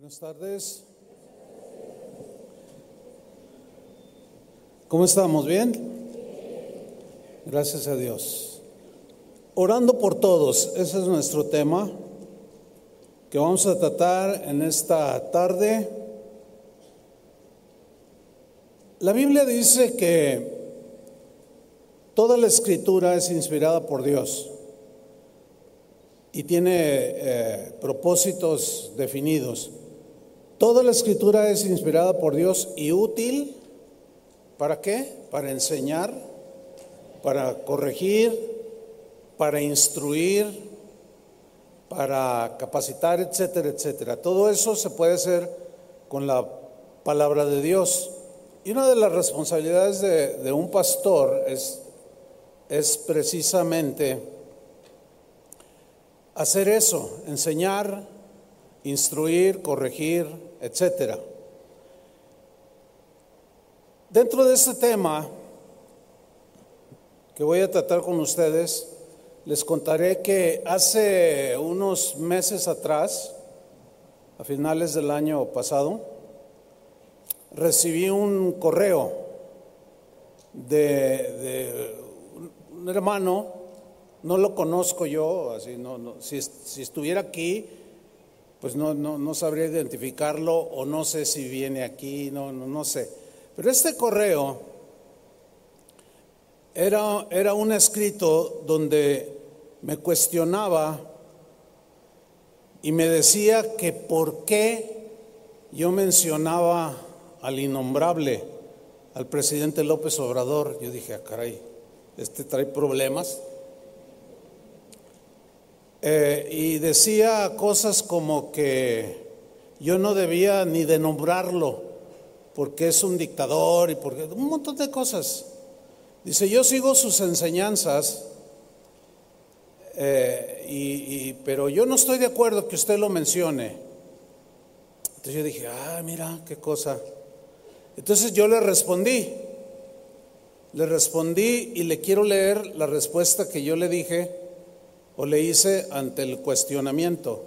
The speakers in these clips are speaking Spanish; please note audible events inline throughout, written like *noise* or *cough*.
Buenas tardes. ¿Cómo estamos? ¿Bien? Gracias a Dios. Orando por todos, ese es nuestro tema que vamos a tratar en esta tarde. La Biblia dice que toda la escritura es inspirada por Dios y tiene eh, propósitos definidos. Toda la escritura es inspirada por Dios y útil. ¿Para qué? Para enseñar, para corregir, para instruir, para capacitar, etcétera, etcétera. Todo eso se puede hacer con la palabra de Dios. Y una de las responsabilidades de, un pastor es, es precisamente hacer eso, enseñar, instruir, corregir, etcétera. Dentro de este tema que voy a tratar con ustedes, les contaré que hace unos meses atrás, a finales del año pasado, recibí un correo de, un hermano no lo conozco yo, así no, no si, estuviera aquí, pues no, no, no, sabría identificarlo o no sé si viene aquí, no, no, no sé. Pero este correo era, era un escrito donde me cuestionaba y me decía que por qué yo mencionaba al innombrable, al presidente López Obrador. Yo dije, ah, caray, este trae problemas. Eh, y decía cosas como que yo no debía ni de nombrarlo porque es un dictador y porque un montón de cosas. Dice, yo sigo sus enseñanzas, eh, y, pero yo no estoy de acuerdo que usted lo mencione. Entonces yo dije, ah, mira, qué cosa. Entonces yo le respondí, le respondí y le quiero leer la respuesta que yo le dije o le hice ante el cuestionamiento.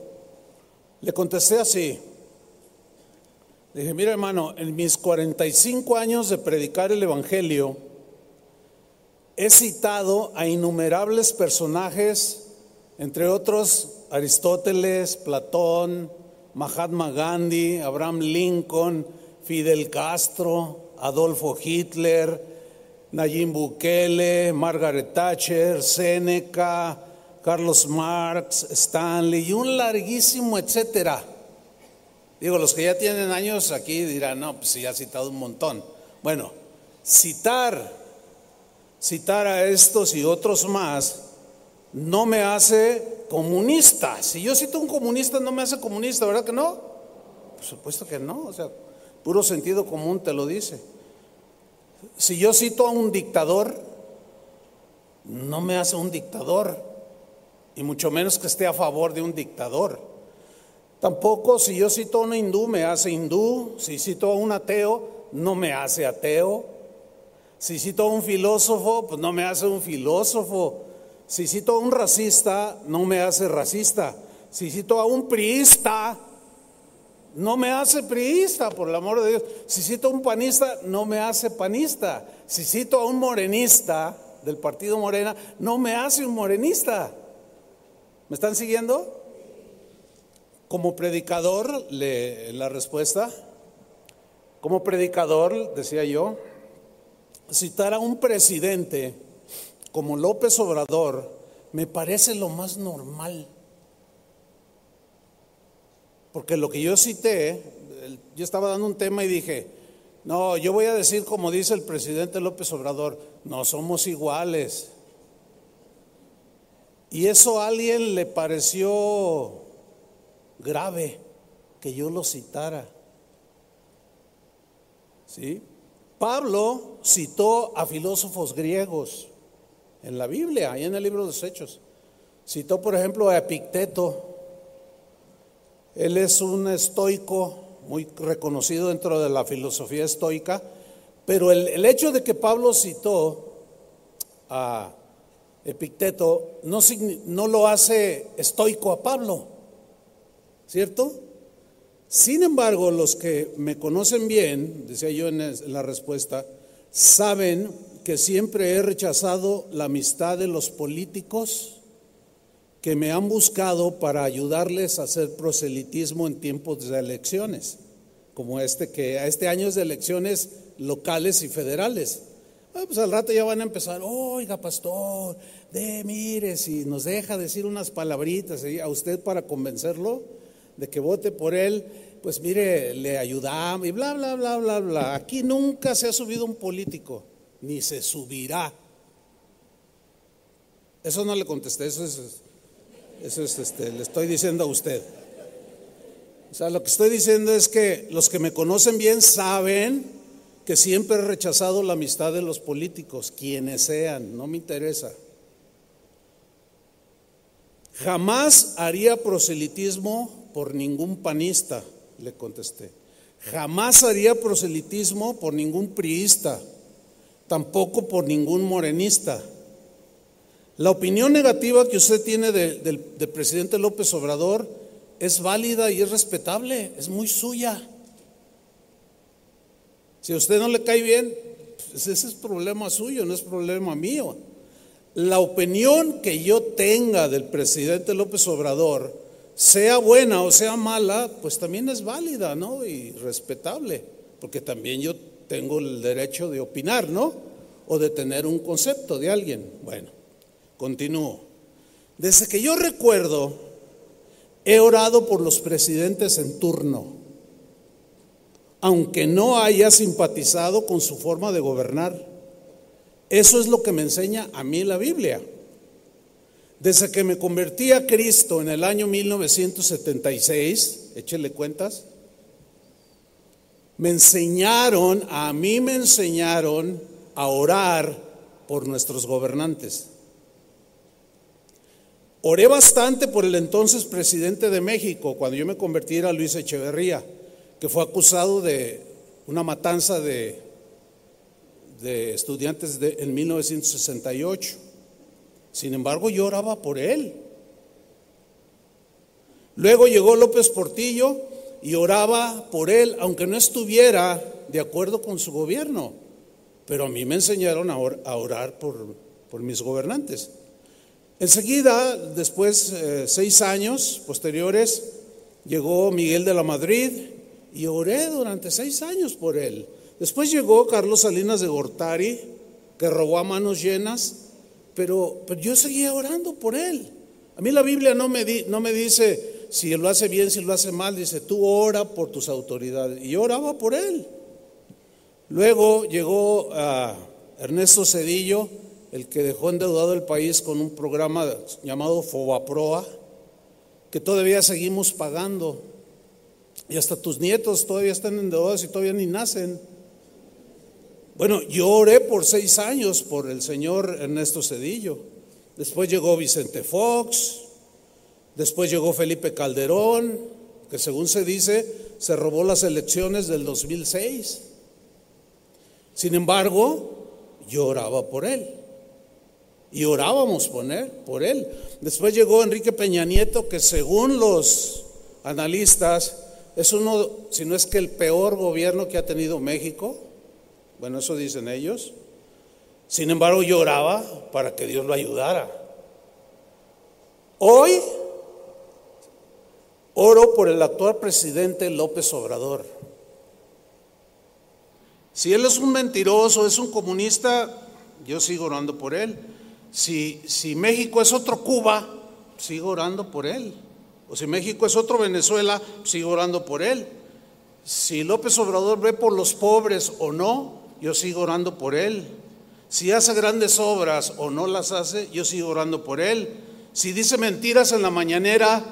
Le contesté así. dije, mira hermano, en mis 45 años de predicar el Evangelio, he citado a innumerables personajes, entre otros Aristóteles, Platón, Mahatma Gandhi, Abraham Lincoln, Fidel Castro, Adolfo Hitler, Nayib Bukele, Margaret Thatcher, Seneca, Carlos Marx, Stanley y un larguísimo etcétera. Digo, los que ya tienen años aquí dirán, no, pues ya ha citado un montón. Bueno, citar, citar a estos y otros más no me hace comunista. Si yo cito a un comunista no me hace comunista, ¿verdad que no? Por supuesto que no, o sea, puro sentido común te lo dice. Si yo cito a un dictador, no me hace un dictador y mucho menos que esté a favor de un dictador. Tampoco si yo cito a un hindú me hace hindú, si cito a un ateo no me hace ateo, si cito a un filósofo pues no me hace un filósofo, si cito a un racista no me hace racista, si cito a un priista no me hace priista, por el amor de Dios, si cito a un panista no me hace panista, si cito a un morenista del partido Morena no me hace un morenista. ¿Me están siguiendo? Como predicador, le, la respuesta, como predicador, decía yo, citar a un presidente como López Obrador me parece lo más normal. Porque lo que yo cité, yo estaba dando un tema y dije, no, yo voy a decir como dice el presidente López Obrador, no somos iguales. Y eso a alguien le pareció grave que yo lo citara. ¿Sí? Pablo citó a filósofos griegos en la Biblia y en el libro de los Hechos. Citó, por ejemplo, a Epicteto. Él es un estoico muy reconocido dentro de la filosofía estoica, pero el, el hecho de que Pablo citó a Epicteto no, lo hace estoico a Pablo, ¿cierto? Sin embargo, los que me conocen bien, decía yo en la respuesta, saben que siempre he rechazado la amistad de los políticos que me han buscado para ayudarles a hacer proselitismo en tiempos de elecciones, como este que a este año es de elecciones locales y federales. Pues al rato ya van a empezar, oiga pastor, de mire, si nos deja decir unas palabritas a usted para convencerlo de que vote por él, pues mire, le ayudamos y bla, bla, bla, bla, bla. Aquí nunca se ha subido un político, ni se subirá. Eso no le contesté, eso es eso es, este, le estoy diciendo a usted. O sea, lo que estoy diciendo es que los que me conocen bien saben que siempre he rechazado la amistad de los políticos, quienes sean, no me interesa. Jamás haría proselitismo por ningún panista, le contesté. Jamás haría proselitismo por ningún priista, tampoco por ningún morenista. La opinión negativa que usted tiene del presidente López Obrador es válida y es respetable, es muy suya. Si a usted no le cae bien, pues ese es problema suyo, no es problema mío. La opinión que yo tenga del presidente López Obrador, sea buena o sea mala, pues también es válida, ¿no? Y respetable, porque también yo tengo el derecho de opinar, ¿no? O de tener un concepto de alguien. Bueno. Continúo. Desde que yo recuerdo, he orado por los presidentes en turno, aunque no haya simpatizado con su forma de gobernar. Eso es lo que me enseña a mí la Biblia. Desde que me convertí a Cristo en el año 1976, échele cuentas, me enseñaron, a mí me enseñaron a orar por nuestros gobernantes. Oré bastante por el entonces presidente de México, cuando yo me convertí era Luis Echeverría, que fue acusado de una matanza de, estudiantes en 1968. Sin embargo, yo oraba por él. Luego llegó López Portillo y oraba por él, aunque no estuviera de acuerdo con su gobierno. Pero a mí me enseñaron a orar por, por mis gobernantes. Enseguida, después, eh, seis años posteriores, llegó Miguel de la Madrid y oré durante seis años por él. Después llegó Carlos Salinas de Gortari, que robó a manos llenas, pero, pero yo seguía orando por él. A mí la Biblia no me, no me dice si lo hace bien, si lo hace mal, dice tú ora por tus autoridades. Y yo oraba por él. Luego llegó a Ernesto Cedillo, el que dejó endeudado el país con un programa llamado Fobaproa, que todavía seguimos pagando. Y hasta tus nietos todavía están endeudados y todavía ni nacen. Bueno, yo oré por seis años por el señor Ernesto Cedillo. Después llegó Vicente Fox. Después llegó Felipe Calderón, que según se dice, se robó las elecciones del 2006. Sin embargo, yo oraba por él y orábamos por él, por él. Después llegó Enrique Peña Nieto, que según los analistas es uno, si no es que el peor gobierno que ha tenido México. Bueno, eso dicen ellos. Sin embargo, yo oraba para que Dios lo ayudara. Hoy oro por el actual presidente López Obrador. Si él es un mentiroso, es un comunista, yo sigo orando por él. Si, si México es otro Cuba, sigo orando por él. O si México es otro Venezuela, sigo orando por él. Si López Obrador ve por los pobres o no, yo sigo orando por él. Si hace grandes obras o no las hace, yo sigo orando por él. Si dice mentiras en la mañanera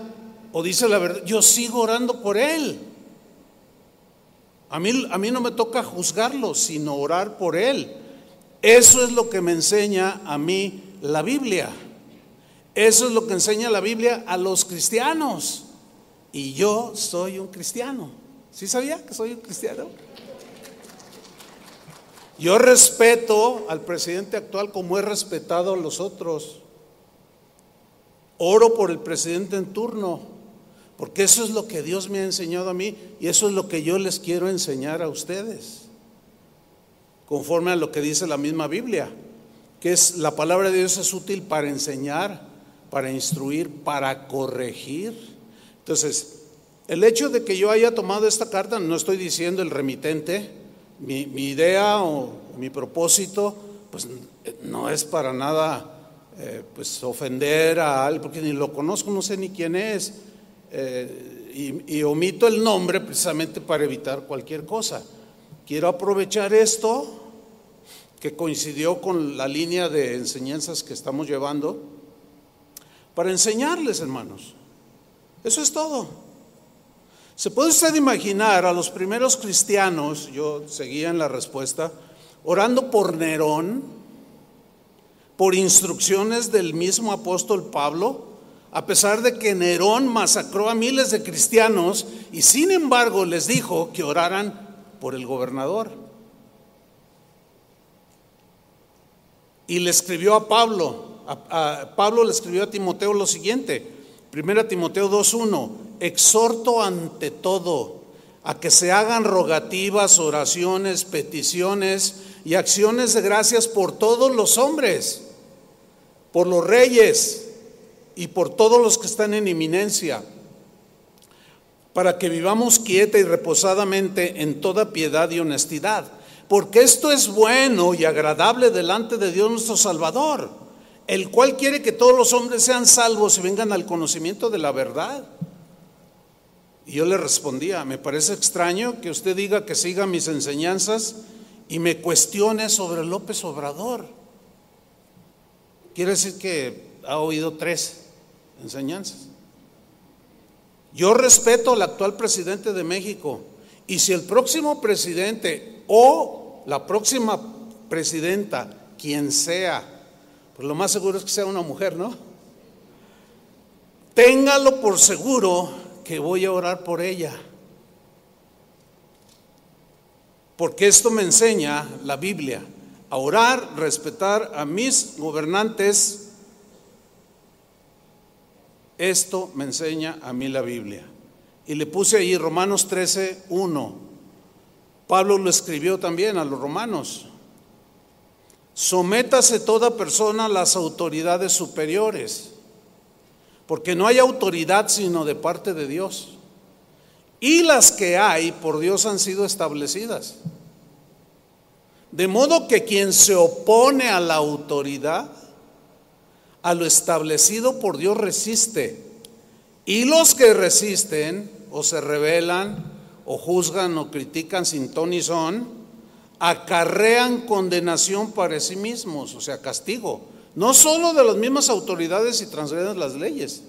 o dice la verdad, yo sigo orando por él. A mí, a mí no me toca juzgarlo, sino orar por él. Eso es lo que me enseña a mí la Biblia. Eso es lo que enseña la Biblia a los cristianos. Y yo soy un cristiano. ¿Sí sabía que soy un cristiano? Yo respeto al presidente actual como he respetado a los otros. Oro por el presidente en turno, Porque eso es lo que Dios me ha enseñado a mí y eso es lo que yo les quiero enseñar a ustedes. Conforme a lo que dice la misma Biblia, que es la palabra de Dios es útil para enseñar, para instruir, para corregir. Entonces, el hecho de que yo haya tomado esta carta, no estoy diciendo el remitente, mi, idea o mi propósito, pues no es para nada eh, pues ofender a alguien, porque ni lo conozco, no sé ni quién es, eh, y, omito el nombre precisamente para evitar cualquier cosa. Quiero aprovechar esto, que coincidió con la línea de enseñanzas que estamos llevando, para enseñarles, hermanos. Eso es todo. ¿Se puede usted imaginar a los primeros cristianos, yo seguía en la respuesta, orando por Nerón, por instrucciones del mismo apóstol Pablo, a pesar de que Nerón masacró a miles de cristianos y sin embargo les dijo que oraran por el gobernador? Y le escribió a Pablo, Pablo le escribió a Timoteo lo siguiente, 1 Timoteo 2.1, exhorto ante todo a que se hagan rogativas, oraciones, peticiones y acciones de gracias por todos los hombres, por los reyes y por todos los que están en eminencia, para que vivamos quieta y reposadamente en toda piedad y honestidad, porque esto es bueno y agradable delante de Dios nuestro Salvador, el cual quiere que todos los hombres sean salvos y vengan al conocimiento de la verdad. Y yo le respondía, me parece extraño que usted diga que siga mis enseñanzas y me cuestione sobre López Obrador. Quiere decir que ha oído tres enseñanzas. Yo respeto al actual presidente de México y si el próximo presidente o la próxima presidenta, quien sea, pues lo más seguro es que sea una mujer, ¿no? Téngalo por seguro que voy a orar por ella. Porque esto me enseña la Biblia, a orar, respetar a mis gobernantes. Esto me enseña a mí la Biblia. Y le puse ahí Romanos 13, 1. Pablo lo escribió también a los romanos. Sométase toda persona a las autoridades superiores porque no hay autoridad sino de parte de Dios. Y las que hay por Dios han sido establecidas. De modo que quien se opone a la autoridad, a lo establecido por Dios resiste. Y los que resisten o se rebelan o juzgan o critican sin ton y son, acarrean condenación para sí mismos, o sea, castigo no solo de las mismas autoridades y transgreden las leyes,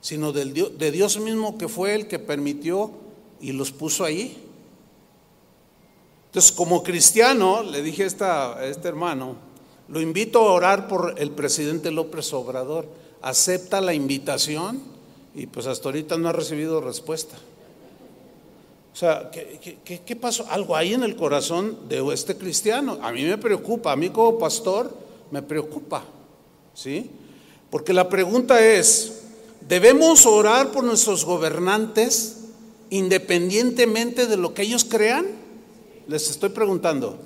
sino de Dios mismo que fue el que permitió y los puso ahí. Entonces, como cristiano, le dije a, esta, a este hermano, lo invito a orar por el presidente López Obrador. Acepta la invitación y pues hasta ahorita no ha recibido respuesta. O sea, ¿qué, qué, qué pasó? Algo ahí en el corazón de este cristiano. A mí me preocupa, a mí como pastor me preocupa, ¿sí? Porque la pregunta es, ¿debemos orar por nuestros gobernantes independientemente de lo que ellos crean? Les estoy preguntando.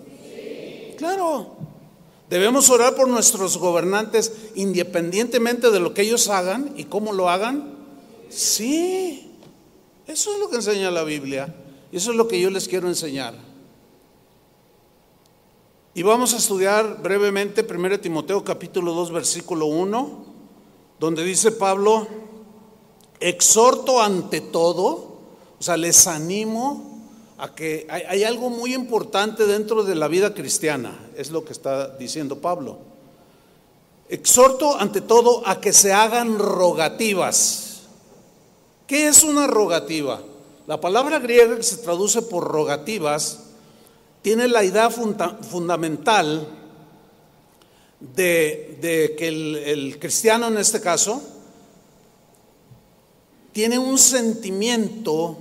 Claro. ¿Debemos orar por nuestros gobernantes independientemente de lo que ellos hagan y cómo lo hagan? Sí. Eso es lo que enseña la Biblia. Y eso es lo que yo les quiero enseñar. Y vamos a estudiar brevemente 1 Timoteo capítulo 2 versículo 1, donde dice Pablo, exhorto ante todo, o sea, les animo a que hay, hay, algo muy importante dentro de la vida cristiana, es lo que está diciendo Pablo. Exhorto ante todo a que se hagan rogativas. ¿Qué es una rogativa? La palabra griega que se traduce por rogativas tiene la idea fundamental de, que el, cristiano en este caso tiene un sentimiento,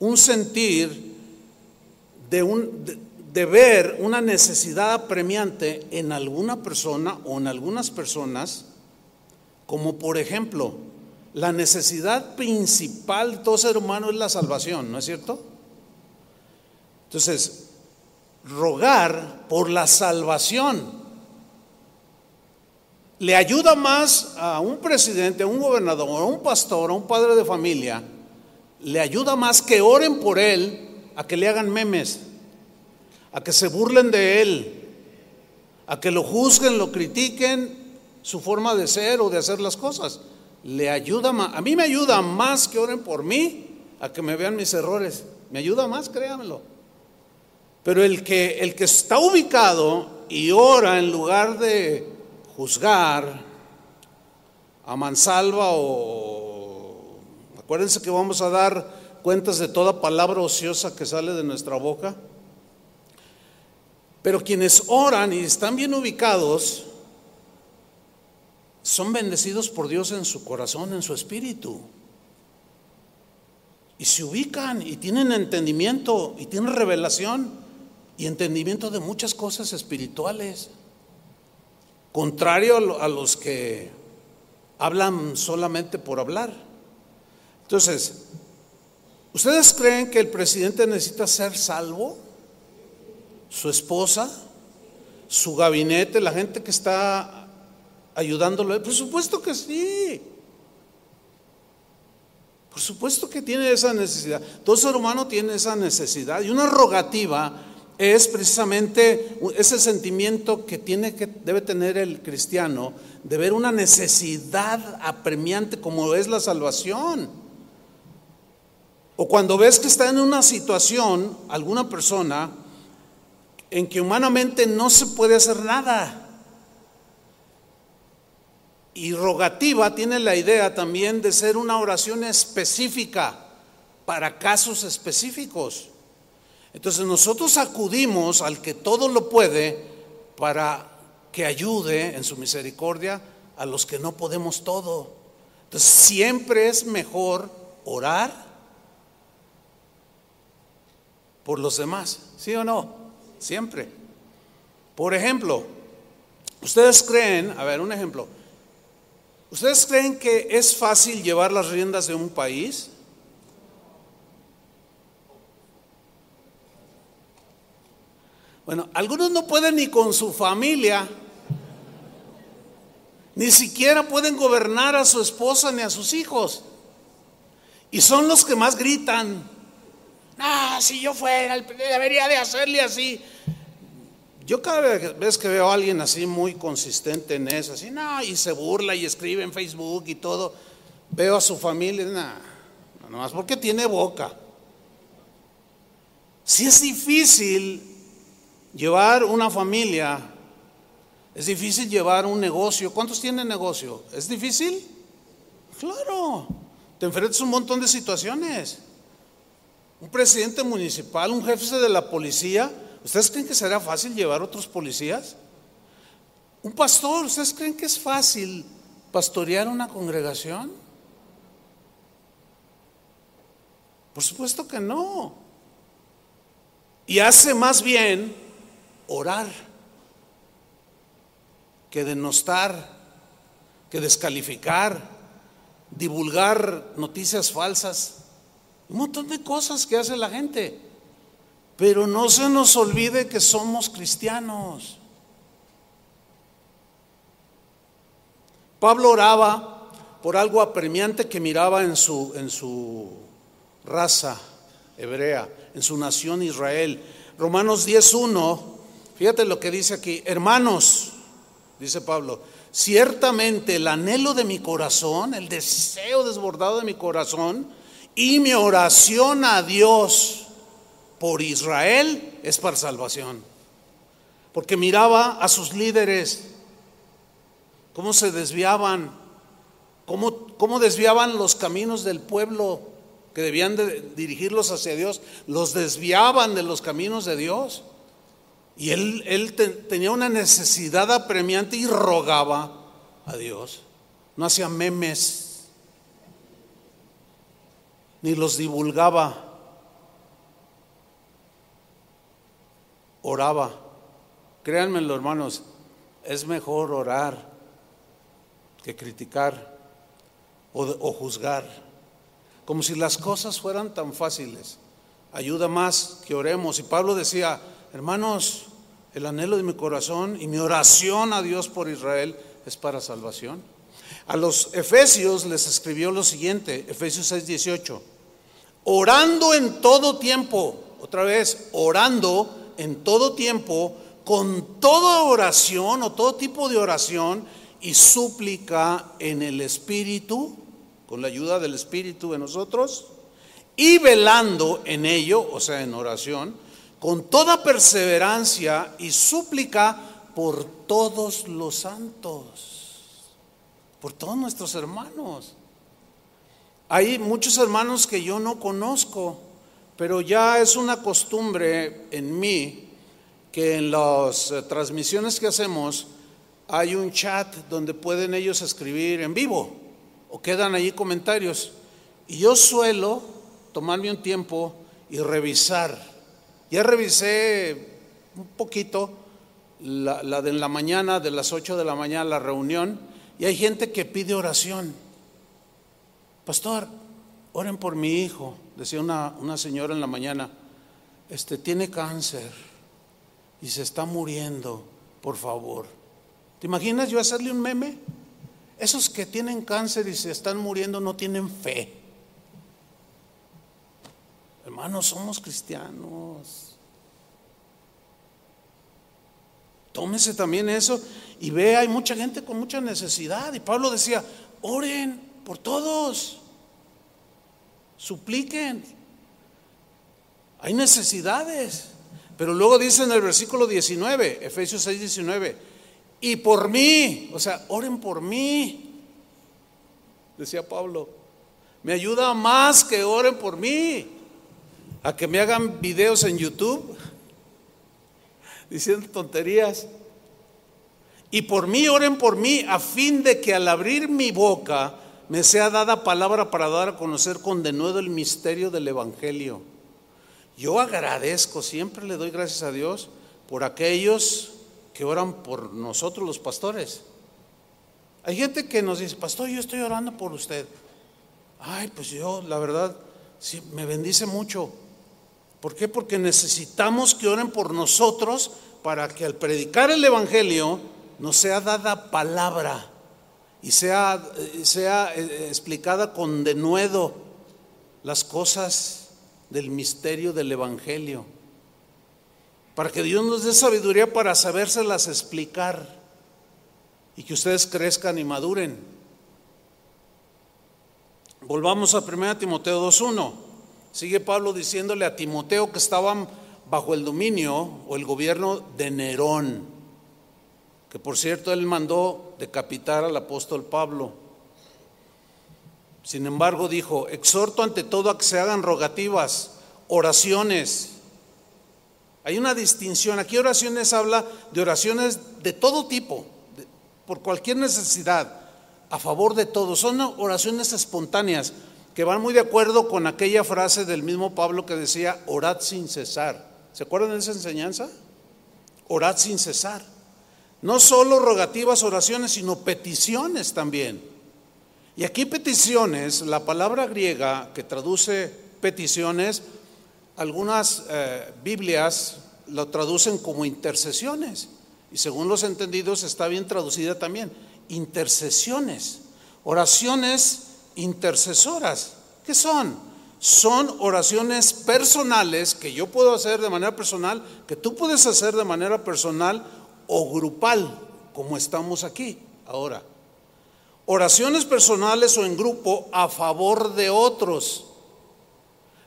un sentir de, de ver una necesidad apremiante en alguna persona o en algunas personas, como por ejemplo la necesidad principal de todo ser humano es la salvación, ¿no es cierto? Entonces, rogar por la salvación le ayuda más a un presidente, a un gobernador, a un pastor, a un padre de familia, le ayuda más que oren por él a que le hagan memes, a que se burlen de él, a que lo juzguen, lo critiquen, su forma de ser o de hacer las cosas. Le ayuda más, a mí me ayuda más que oren por mí, a que me vean mis errores. Me ayuda más, créanmelo. Pero el que, el que está ubicado y ora en lugar de juzgar a mansalva o... Acuérdense que vamos a dar cuentas de toda palabra ociosa que sale de nuestra boca. Pero quienes oran y están bien ubicados, son bendecidos por Dios en su corazón, en su espíritu. Y se ubican y tienen entendimiento y tienen revelación y entendimiento de muchas cosas espirituales. Contrario a los que hablan solamente por hablar. Entonces, ¿ustedes creen que el presidente necesita ser salvo? su esposa, su gabinete, la gente que está ayudándolo. Por supuesto que sí. Por supuesto que tiene esa necesidad. Todo ser humano tiene esa necesidad. Y una rogativa es precisamente ese sentimiento que tiene que debe tener el cristiano de ver una necesidad apremiante como es la salvación. O cuando ves que está en una situación alguna persona en que humanamente no se puede hacer nada. Y rogativa tiene la idea también de ser una oración específica para casos específicos. Entonces nosotros acudimos al que todo lo puede para que ayude en su misericordia a los que no podemos todo. Entonces siempre es mejor orar por los demás, ¿sí o no? siempre. Por ejemplo, ustedes creen, a ver, un ejemplo, ¿ustedes creen que es fácil llevar las riendas de un país? Bueno, algunos no pueden ni con su familia, ni siquiera pueden gobernar a su esposa ni a sus hijos. Y son los que más gritan. Ah, si yo fuera, debería de hacerle así. Yo cada vez que veo a alguien así muy consistente en eso, así, no, y se burla y escribe en Facebook y todo, veo a su familia, nada, no, nomás porque tiene boca. Si es difícil llevar una familia, es difícil llevar un negocio. ¿Cuántos tienen negocio? ¿Es difícil? Claro, te enfrentas a un montón de situaciones. Un presidente municipal, un jefe de la policía, ¿Ustedes creen que será fácil llevar otros policías? Un pastor, ¿ustedes creen que es fácil pastorear una congregación? Por supuesto que no. Y hace más bien orar que denostar, que descalificar, divulgar noticias falsas, un montón de cosas que hace la gente. Pero no se nos olvide que somos cristianos. Pablo oraba por algo apremiante que miraba en su, en su raza hebrea, en su nación Israel. Romanos 10.1, fíjate lo que dice aquí, hermanos, dice Pablo, ciertamente el anhelo de mi corazón, el deseo desbordado de mi corazón y mi oración a Dios por Israel es para salvación. Porque miraba a sus líderes, cómo se desviaban, cómo, cómo desviaban los caminos del pueblo que debían de dirigirlos hacia Dios, los desviaban de los caminos de Dios. Y él, él tenía una necesidad apremiante y rogaba a Dios. No hacía memes, ni los divulgaba oraba. Créanmelo, hermanos, es mejor orar que criticar. o, o juzgar, como si las cosas fueran tan fáciles. Ayuda más que oremos. Y Pablo decía, hermanos, el anhelo de mi corazón y mi oración a Dios por Israel es para salvación. A los efesios les escribió lo siguiente, Efesios 6, 18, orando en todo tiempo, otra vez, orando en todo tiempo, con toda oración o todo tipo de oración y súplica en el Espíritu, con la ayuda del Espíritu en nosotros, y velando en ello, o sea, en oración, con toda perseverancia y súplica por todos los santos, por todos nuestros hermanos. Hay muchos hermanos que yo no conozco, pero ya es una costumbre en mí que en las eh, transmisiones que hacemos hay un chat donde pueden ellos escribir en vivo o quedan allí comentarios. Y yo suelo tomarme un tiempo y revisar ya revisé un poquito la, de la mañana, de las 8 de la mañana, la reunión, y hay gente que pide oración. Pastor, oren por mi hijo, decía una, una señora en la mañana, este tiene cáncer y se está muriendo, por favor. ¿Te imaginas yo hacerle un meme? Esos que tienen cáncer y se están muriendo no tienen fe. Hermanos, somos cristianos. Tómese también eso y ve, hay mucha gente con mucha necesidad. Y Pablo decía, oren por todos, supliquen. Hay necesidades. Pero luego dice en el versículo 19, Efesios 6, 19, y por mí, o sea, oren por mí, decía Pablo. Me ayuda más que oren por mí a que me hagan videos en YouTube *laughs* diciendo tonterías. Y por mí, oren por mí, a fin de que al abrir mi boca me sea dada palabra para dar a conocer con denuedo el misterio del Evangelio. Yo agradezco, siempre le doy gracias a Dios por aquellos que oran por nosotros los pastores. Hay gente que nos dice, pastor, yo estoy orando por usted. Ay, pues yo, la verdad, me bendice mucho. ¿Por qué? Porque necesitamos que oren por nosotros para que al predicar el Evangelio nos sea dada palabra y sea, sea eh, explicada con denuedo las cosas del misterio del Evangelio. Para que Dios nos dé sabiduría para sabérselas explicar y que ustedes crezcan y maduren. Volvamos a 1 Timoteo 2.1. Sigue Pablo diciéndole a Timoteo que estaban bajo el dominio o el gobierno de Nerón, que por cierto él mandó decapitar al apóstol Pablo. Sin embargo dijo, exhorto ante todo a que se hagan rogativas, oraciones. Hay una distinción, aquí oraciones habla de oraciones de todo tipo, por cualquier necesidad, a favor de todos, son oraciones espontáneas que van muy de acuerdo con aquella frase del mismo Pablo que decía, orad sin cesar. ¿Se acuerdan de esa enseñanza? Orad sin cesar. No solo rogativas, oraciones, sino peticiones también. Y aquí peticiones, la palabra griega que traduce peticiones, algunas eh, Biblias lo traducen como intercesiones. Y según los entendidos está bien traducida también. Intercesiones. Oraciones intercesoras. ¿Qué son? Son oraciones personales que yo puedo hacer de manera personal, que tú puedes hacer de manera personal o grupal, como estamos aquí ahora. Oraciones personales o en grupo a favor de otros.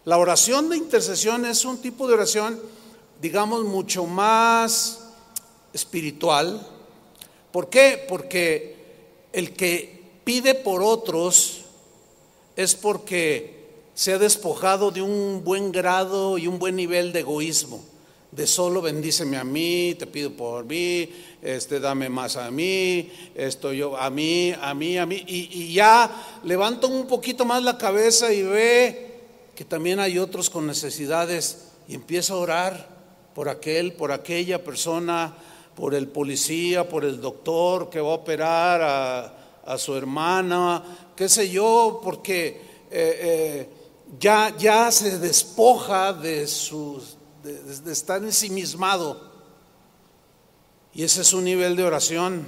La oración de intercesión es un tipo de oración, digamos, mucho más espiritual. ¿Por qué? Porque el que pide por otros es porque se ha despojado de un buen grado y un buen nivel de egoísmo, de solo bendíceme a mí, te pido por mí, este, dame más a mí, esto yo, a mí, a mí, a mí, y, y ya levanta un poquito más la cabeza y ve que también hay otros con necesidades y empieza a orar por aquel, por aquella persona, por el policía, por el doctor que va a operar a a su hermana, qué sé yo, porque eh, eh, ya, ya se despoja de, sus, de, estar ensimismado. Y ese es un nivel de oración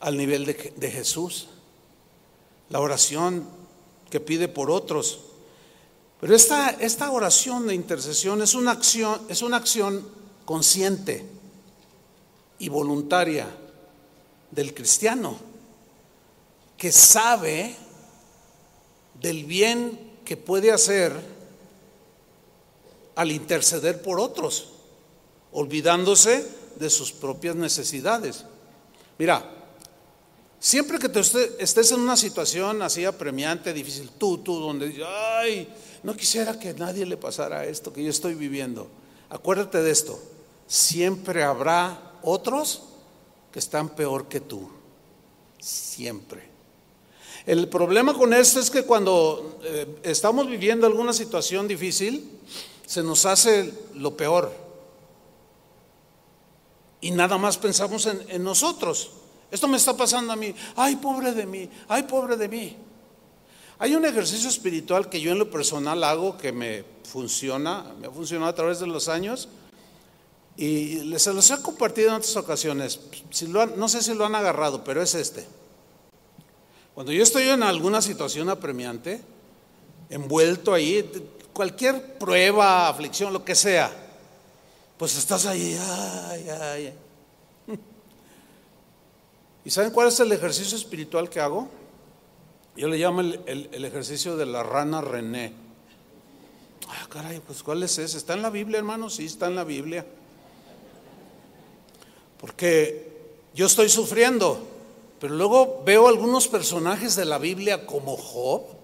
al nivel de, de Jesús. La oración que pide por otros. Pero esta, esta oración de intercesión es una acción, es una acción consciente y voluntaria del cristiano que sabe del bien que puede hacer al interceder por otros, olvidándose de sus propias necesidades. Mira, siempre que te estés en una situación así apremiante, difícil, tú, tú, donde ay, no quisiera que nadie le pasara esto que yo estoy viviendo. Acuérdate de esto, siempre habrá otros que están peor que tú. Siempre. El problema con esto es que cuando eh, estamos viviendo alguna situación difícil, se nos hace lo peor. Y nada más pensamos en, nosotros. Esto me está pasando a mí. Ay, pobre de mí. Ay, pobre de mí. Hay un ejercicio espiritual que yo en lo personal hago que me funciona, me ha funcionado a través de los años y se los he compartido en otras ocasiones. Si no sé si lo han agarrado, pero es este. Cuando yo estoy en alguna situación apremiante, envuelto ahí, cualquier prueba, aflicción, lo que sea, pues estás ahí, ay, ay. *laughs* ¿Y saben cuál es el ejercicio espiritual que hago? Yo le llamo el, ejercicio de la rana René. Ah, caray, pues ¿cuál es ese? ¿Está en la Biblia, hermano? Sí, está en la Biblia. Porque yo estoy sufriendo, pero luego veo algunos personajes de la Biblia como Job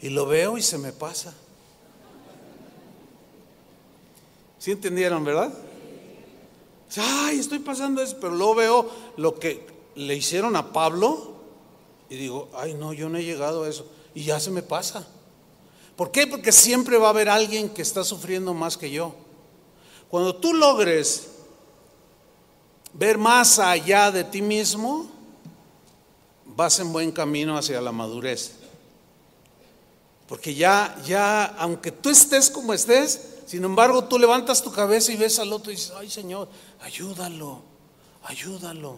y lo veo y se me pasa. ¿Sí entendieron, verdad? Ay, estoy pasando eso, pero luego veo lo que le hicieron a Pablo y digo, ay no, yo no he llegado a eso. Y ya se me pasa. ¿Por qué? Porque siempre va a haber alguien que está sufriendo más que yo. Cuando tú logres ver más allá de ti mismo, vas en buen camino hacia la madurez. Porque ya, ya, aunque tú estés como estés, sin embargo tú levantas tu cabeza y ves al otro y dices, ay Señor, ayúdalo, ayúdalo.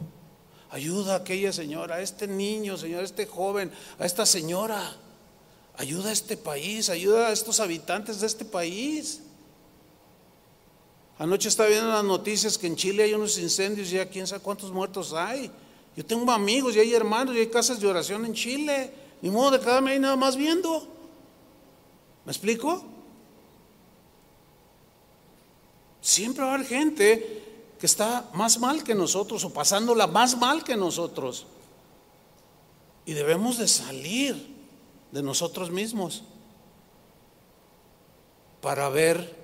Ayuda a aquella señora, a este niño, Señor, a este joven, a esta señora. Ayuda a este país, ayuda a estos habitantes de este país. Anoche estaba viendo las noticias que en Chile hay unos incendios y ya quién sabe cuántos muertos hay. Yo tengo amigos y hay hermanos y hay casas de oración en Chile. Ni modo de quedarme ahí nada más viendo. ¿Me explico? Siempre va a haber gente que está más mal que nosotros o pasándola más mal que nosotros. Y debemos de salir de nosotros mismos para ver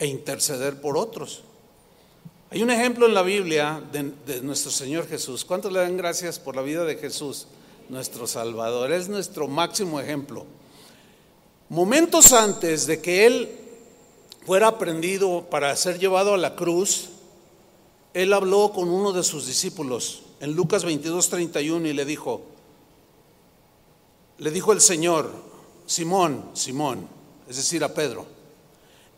e interceder por otros. Hay un ejemplo en la Biblia de, nuestro Señor Jesús. ¿Cuántos le dan gracias por la vida de Jesús, nuestro Salvador? Es nuestro máximo ejemplo. Momentos antes de que Él fuera prendido para ser llevado a la cruz, él habló con uno de sus discípulos en Lucas 22, 31 y le dijo, le dijo el Señor, Simón, Simón, es decir, a Pedro,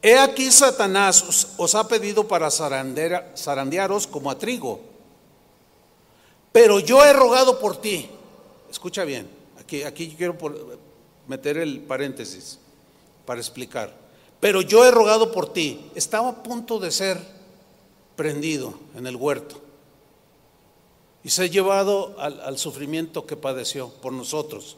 he aquí Satanás os, ha pedido para zarandearos como a trigo, pero yo he rogado por ti, escucha bien, aquí, aquí quiero meter el paréntesis para explicar pero yo he rogado por ti. Estaba a punto de ser prendido en el huerto y se ha llevado al, sufrimiento que padeció por nosotros.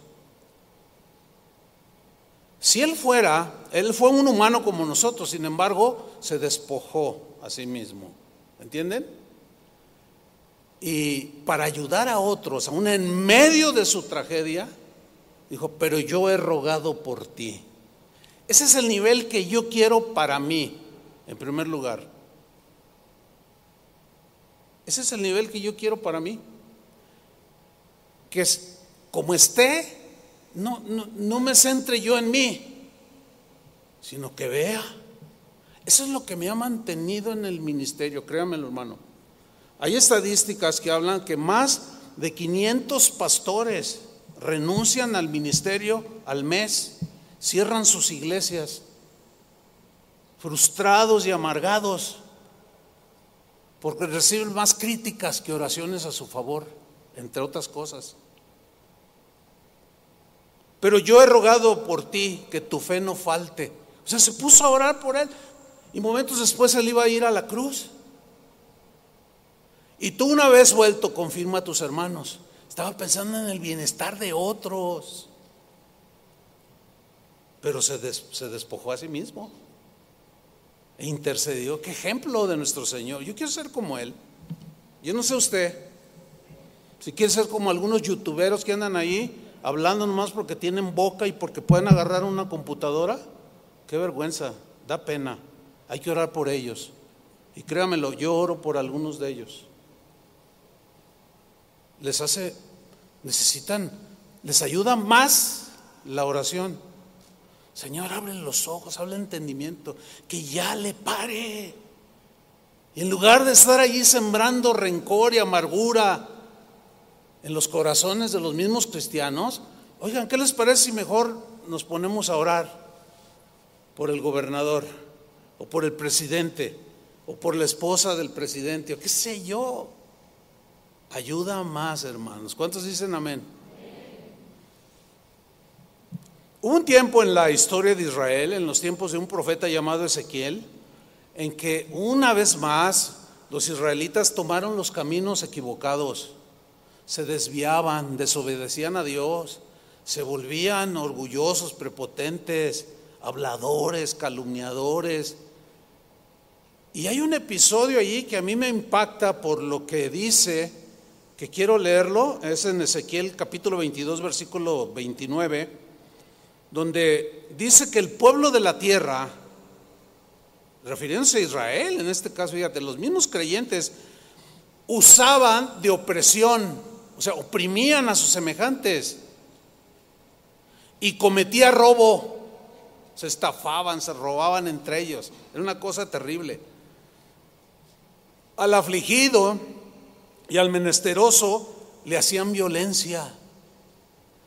Si él fuera, él fue un humano como nosotros, sin embargo, se despojó a sí mismo. ¿Entienden? Y para ayudar a otros, aún en medio de su tragedia, dijo, pero yo he rogado por ti. Ese es el nivel que yo quiero para mí, en primer lugar. Ese es el nivel que yo quiero para mí. Que es, como esté, no, no, me centre yo en mí, sino que vea. Eso es lo que me ha mantenido en el ministerio, créanmelo hermano. Hay estadísticas que hablan que más de 500 pastores renuncian al ministerio al mes, cierran sus iglesias, frustrados y amargados, porque reciben más críticas que oraciones a su favor, entre otras cosas. Pero yo he rogado por ti que tu fe no falte. O sea, se puso a orar por él y momentos después él iba a ir a la cruz. Y tú una vez vuelto, confirma a tus hermanos, estaba pensando en el bienestar de otros, pero se, despojó a sí mismo e intercedió. Qué ejemplo de nuestro Señor. Yo quiero ser como Él. Yo no sé usted. Si quiere ser como algunos youtuberos que andan ahí hablando nomás porque tienen boca y porque pueden agarrar una computadora, qué vergüenza, da pena. Hay que orar por ellos. Y créamelo, yo oro por algunos de ellos. Les hace, necesitan, les ayuda más la oración. Señor, abre los ojos, el entendimiento, que ya le pare. Y en lugar de estar allí sembrando rencor y amargura en los corazones de los mismos cristianos, oigan, ¿qué les parece si mejor nos ponemos a orar por el gobernador? o por el presidente, o por la esposa del presidente, o qué sé yo. Ayuda más, hermanos. ¿Cuántos dicen amén? Hubo un tiempo en la historia de Israel, en los tiempos de un profeta llamado Ezequiel, en que una vez más los israelitas tomaron los caminos equivocados, se desviaban, desobedecían a Dios, se volvían orgullosos, prepotentes, habladores, calumniadores, y hay un episodio allí que a mí me impacta por lo que dice, que quiero leerlo, es en Ezequiel capítulo 22, versículo 29, donde dice que el pueblo de la tierra, refiriéndose a Israel, en este caso, fíjate, los mismos creyentes usaban de opresión, o sea, oprimían a sus semejantes y cometía robo, se estafaban, se robaban entre ellos, era una cosa terrible. Al afligido y al menesteroso le hacían violencia.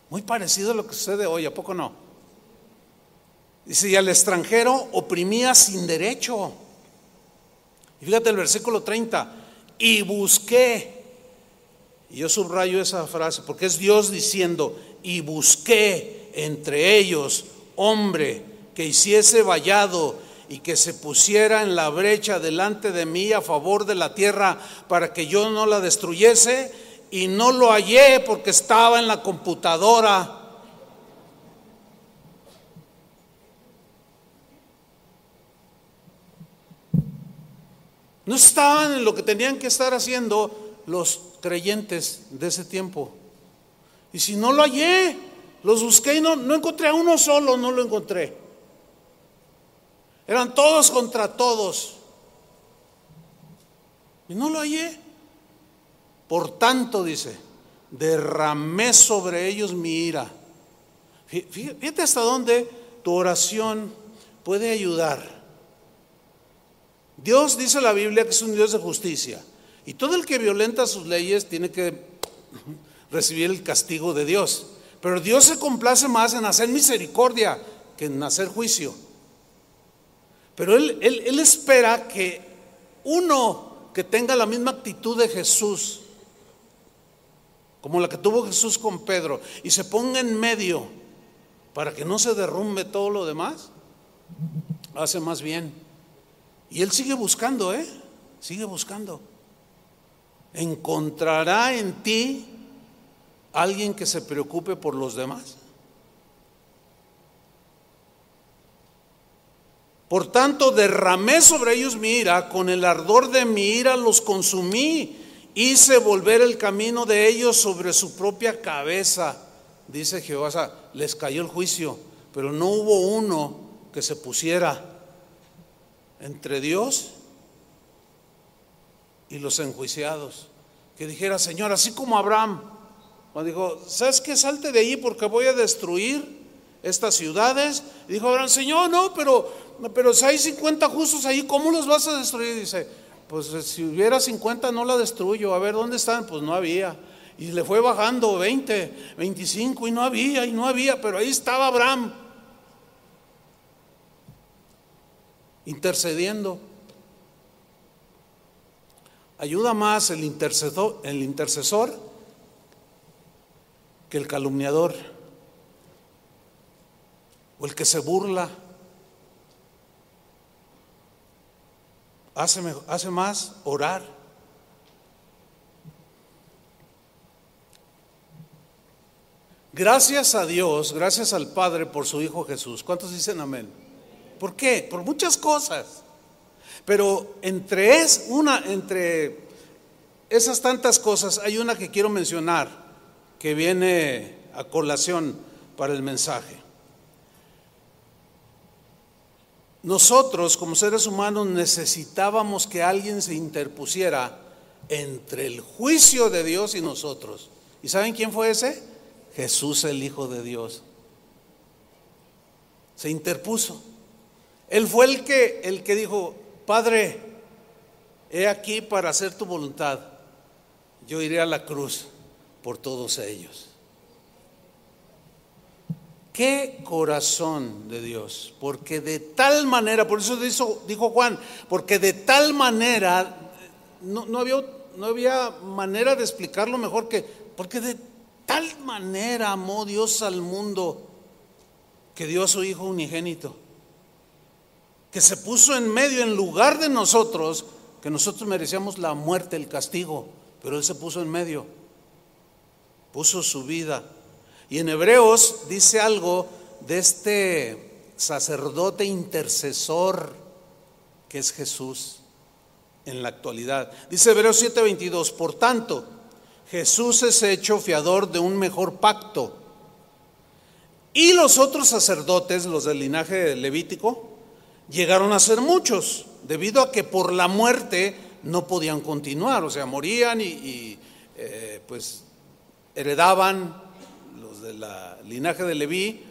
Muy parecido a lo que sucede hoy, ¿a poco no? Dice, y al extranjero oprimía sin derecho. Y fíjate el versículo 30, y busqué, y yo subrayo esa frase porque es Dios diciendo, y busqué entre ellos hombre que hiciese vallado y que se pusiera en la brecha delante de mí a favor de la tierra para que yo no la destruyese y no lo hallé porque estaba en la computadora. No estaban en lo que tenían que estar haciendo los creyentes de ese tiempo. Y si no lo hallé, los busqué y no, no encontré a uno solo, no lo encontré. Eran todos contra todos. Y no lo hallé. Por tanto, dice, derramé sobre ellos mi ira. Fíjate hasta dónde tu oración puede ayudar. Dios dice la Biblia que es un Dios de justicia. Y todo el que violenta sus leyes tiene que *laughs* recibir el castigo de Dios. Pero Dios se complace más en hacer misericordia que en hacer juicio. Pero él, él, espera que uno que tenga la misma actitud de Jesús, como la que tuvo Jesús con Pedro, y se ponga en medio para que no se derrumbe todo lo demás, hace más bien. Y él sigue buscando, ¿eh? Sigue buscando. ¿Encontrará en ti alguien que se preocupe por los demás? Por tanto, derramé sobre ellos mi ira, con el ardor de mi ira los consumí, hice volver el camino de ellos sobre su propia cabeza. Dice Jehová, les cayó el juicio, pero no hubo uno que se pusiera entre Dios y los enjuiciados. Que dijera, Señor, así como Abraham, cuando dijo, ¿sabes qué? Salte de ahí porque voy a destruir estas ciudades. dijo Abraham, Señor, no, pero pero si hay 50 justos ahí, ¿cómo los vas a destruir? Dice, pues si hubiera 50 no la destruyo. A ver, ¿dónde están? Pues no había. Y le fue bajando 20, 25 y no había, y no había, pero ahí estaba Abraham intercediendo. Ayuda más el intercesor, el intercesor que el calumniador o el que se burla. Hace, más orar. Gracias a Dios, gracias al Padre por su Hijo Jesús. ¿Cuántos dicen amén? ¿Por qué? Por muchas cosas. Pero entre es una entre esas tantas cosas hay una que quiero mencionar que viene a colación para el mensaje. Nosotros como seres humanos necesitábamos que alguien se interpusiera entre el juicio de Dios y nosotros. ¿Y saben quién fue ese? Jesús el Hijo de Dios. Se interpuso. Él fue el que, el que dijo, Padre, he aquí para hacer tu voluntad. Yo iré a la cruz por todos ellos. Qué corazón de Dios, porque de tal manera, por eso dijo, Juan, porque de tal manera, no, había, no había manera de explicarlo mejor que, porque de tal manera amó Dios al mundo que dio a su Hijo unigénito, que se puso en medio, en lugar de nosotros, que nosotros merecíamos la muerte, el castigo, pero Él se puso en medio, puso su vida y en Hebreos dice algo de este sacerdote intercesor que es Jesús en la actualidad. Dice Hebreos 7:22, por tanto, Jesús es hecho fiador de un mejor pacto. Y los otros sacerdotes, los del linaje levítico, llegaron a ser muchos, debido a que por la muerte no podían continuar, o sea, morían y, eh, pues heredaban de la linaje de Leví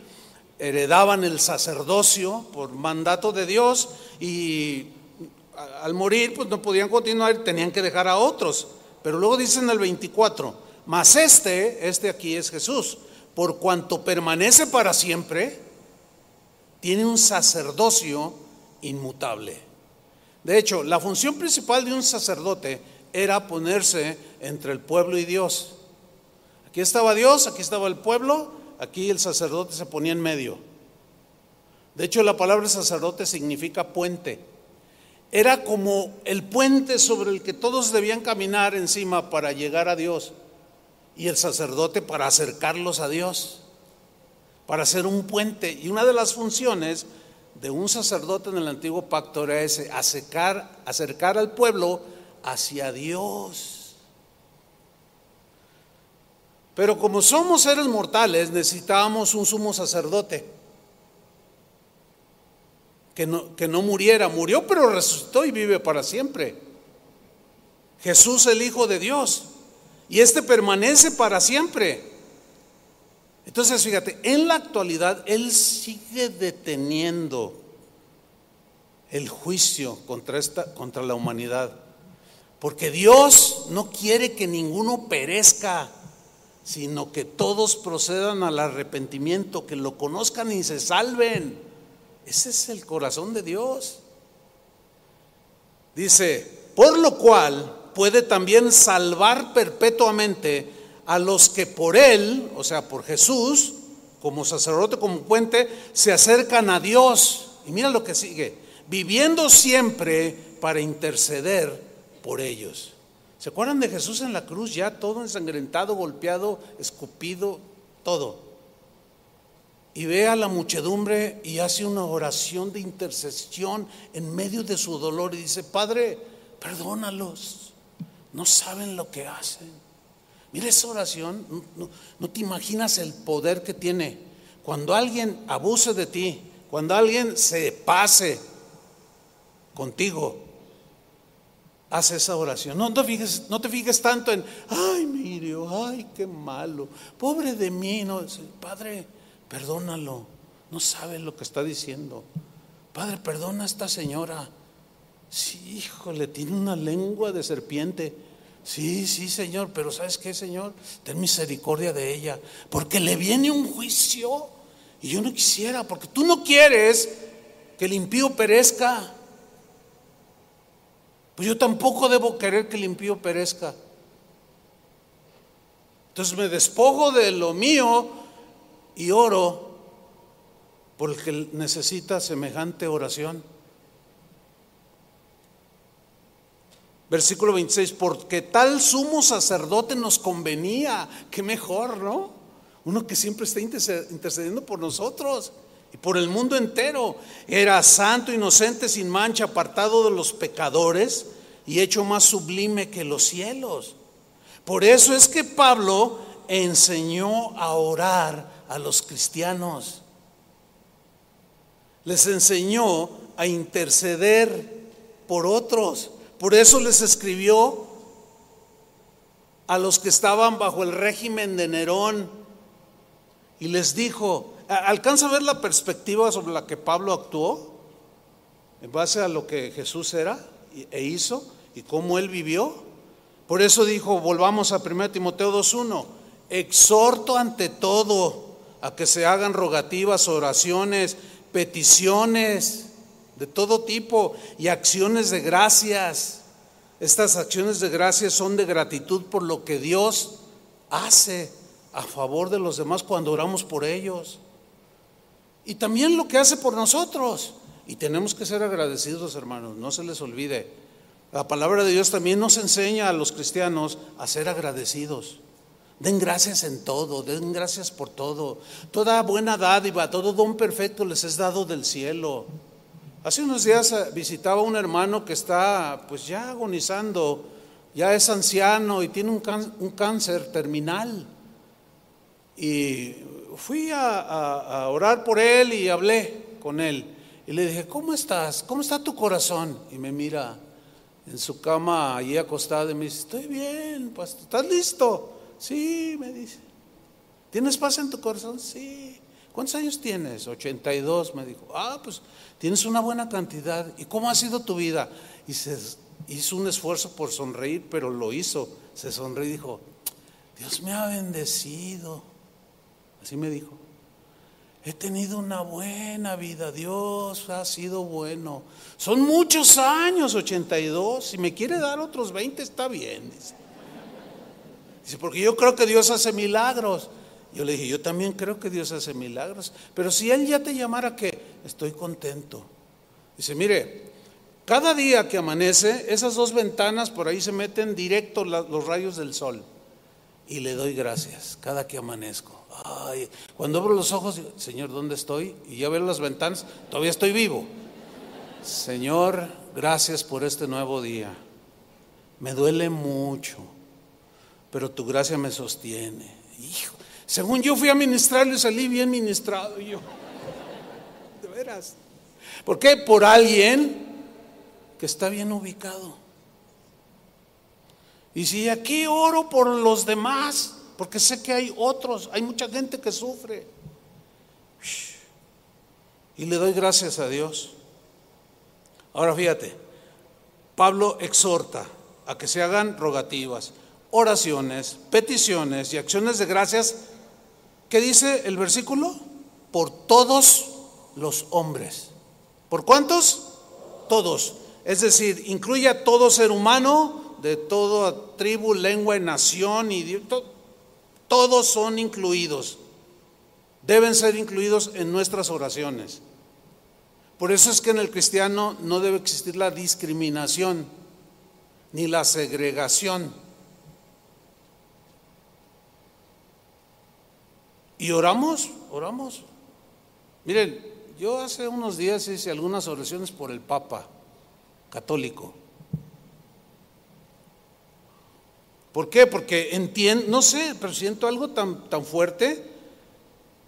heredaban el sacerdocio por mandato de Dios y al morir pues no podían continuar, tenían que dejar a otros. Pero luego dicen el 24, mas este, este aquí es Jesús, por cuanto permanece para siempre, tiene un sacerdocio inmutable. De hecho, la función principal de un sacerdote era ponerse entre el pueblo y Dios. Aquí estaba Dios, aquí estaba el pueblo, aquí el sacerdote se ponía en medio. De hecho, la palabra sacerdote significa puente. Era como el puente sobre el que todos debían caminar encima para llegar a Dios. Y el sacerdote para acercarlos a Dios, para hacer un puente. Y una de las funciones de un sacerdote en el antiguo pacto era ese, acercar, acercar al pueblo hacia Dios. Pero como somos seres mortales, necesitábamos un sumo sacerdote que no, que no muriera. Murió, pero resucitó y vive para siempre. Jesús el Hijo de Dios. Y este permanece para siempre. Entonces, fíjate, en la actualidad Él sigue deteniendo el juicio contra, esta, contra la humanidad. Porque Dios no quiere que ninguno perezca sino que todos procedan al arrepentimiento, que lo conozcan y se salven. Ese es el corazón de Dios. Dice, por lo cual puede también salvar perpetuamente a los que por Él, o sea, por Jesús, como sacerdote, como puente, se acercan a Dios. Y mira lo que sigue, viviendo siempre para interceder por ellos. ¿Se acuerdan de Jesús en la cruz ya todo ensangrentado, golpeado, escupido, todo? Y ve a la muchedumbre y hace una oración de intercesión en medio de su dolor y dice, Padre, perdónalos, no saben lo que hacen. Mira esa oración, no, te imaginas el poder que tiene. Cuando alguien abuse de ti, cuando alguien se pase contigo, haz esa oración. No, te fijes, no te fijes tanto en, ay, mire, ay, qué malo, pobre de mí. No, Padre, perdónalo, no sabe lo que está diciendo. Padre, perdona a esta señora. Sí, híjole, tiene una lengua de serpiente. Sí, sí, Señor, pero ¿sabes qué, Señor? Ten misericordia de ella, porque le viene un juicio y yo no quisiera, porque tú no quieres que el impío perezca. Pues yo tampoco debo querer que el impío perezca. Entonces me despojo de lo mío y oro por el que necesita semejante oración. Versículo 26, porque tal sumo sacerdote nos convenía, que mejor, ¿no? Uno que siempre está intercediendo por nosotros y por el mundo entero. Era santo, inocente, sin mancha, apartado de los pecadores y hecho más sublime que los cielos. Por eso es que Pablo enseñó a orar a los cristianos. Les enseñó a interceder por otros. Por eso les escribió a los que estaban bajo el régimen de Nerón y les dijo, ¿alcanza a ver la perspectiva sobre la que Pablo actuó? En base a lo que Jesús era e hizo y cómo él vivió. Por eso dijo, volvamos a 1 Timoteo 2.1, exhorto ante todo a que se hagan rogativas, oraciones, peticiones de todo tipo y acciones de gracias. Estas acciones de gracias son de gratitud por lo que Dios hace a favor de los demás cuando oramos por ellos. Y también lo que hace por nosotros. Y tenemos que ser agradecidos, hermanos, no se les olvide. La palabra de Dios también nos enseña a los cristianos a ser agradecidos. Den gracias en todo, den gracias por todo. Toda buena dádiva, todo don perfecto les es dado del cielo. Hace unos días eh, visitaba a un hermano que está pues ya agonizando, ya es anciano y tiene un, cáncer terminal. Y fui a, orar por él y hablé con él. Y le dije, ¿cómo estás? ¿Cómo está tu corazón? Y me mira en su cama allí acostada y me dice, estoy bien, ¿estás listo? Sí, me dice. ¿Tienes paz en tu corazón? Sí. ¿Cuántos años tienes? 82, me dijo. Ah, pues tienes una buena cantidad. ¿Y cómo ha sido tu vida? Y se hizo un esfuerzo por sonreír, pero lo hizo. Se sonrió y dijo, Dios me ha bendecido. Así me dijo. He tenido una buena vida, Dios ha sido bueno. Son muchos años, 82. Si me quiere dar otros 20, está bien. Dice, porque yo creo que Dios hace milagros. Yo le dije, yo también creo que Dios hace milagros, pero si Él ya te llamara que estoy contento. Dice, mire, cada día que amanece, esas dos ventanas por ahí se meten directo los rayos del sol. Y le doy gracias cada que amanezco. Cuando abro los ojos, Señor, ¿dónde estoy? Y ya veo las ventanas, todavía estoy vivo. Señor, gracias por este nuevo día. Me duele mucho, pero tu gracia me sostiene. Hijo, según yo fui a ministrarlo y salí bien ministrado yo. De veras. ¿Por qué? Por alguien que está bien ubicado. Y si aquí oro por los demás, porque sé que hay otros, hay mucha gente que sufre. Y le doy gracias a Dios. Ahora fíjate, Pablo exhorta a que se hagan rogativas, oraciones, peticiones y acciones de gracias ¿Qué dice el versículo? Por todos los hombres. ¿Por cuántos? Todos. Es decir, incluye a todo ser humano, de toda tribu, lengua y nación, y todos son incluidos. Deben ser incluidos en nuestras oraciones. Por eso es que en el cristiano no debe existir la discriminación ni la segregación. Y oramos, oramos. Miren, yo hace unos días hice algunas oraciones por el Papa católico. ¿Por qué? Porque entiendo, no sé, pero siento algo tan, tan fuerte.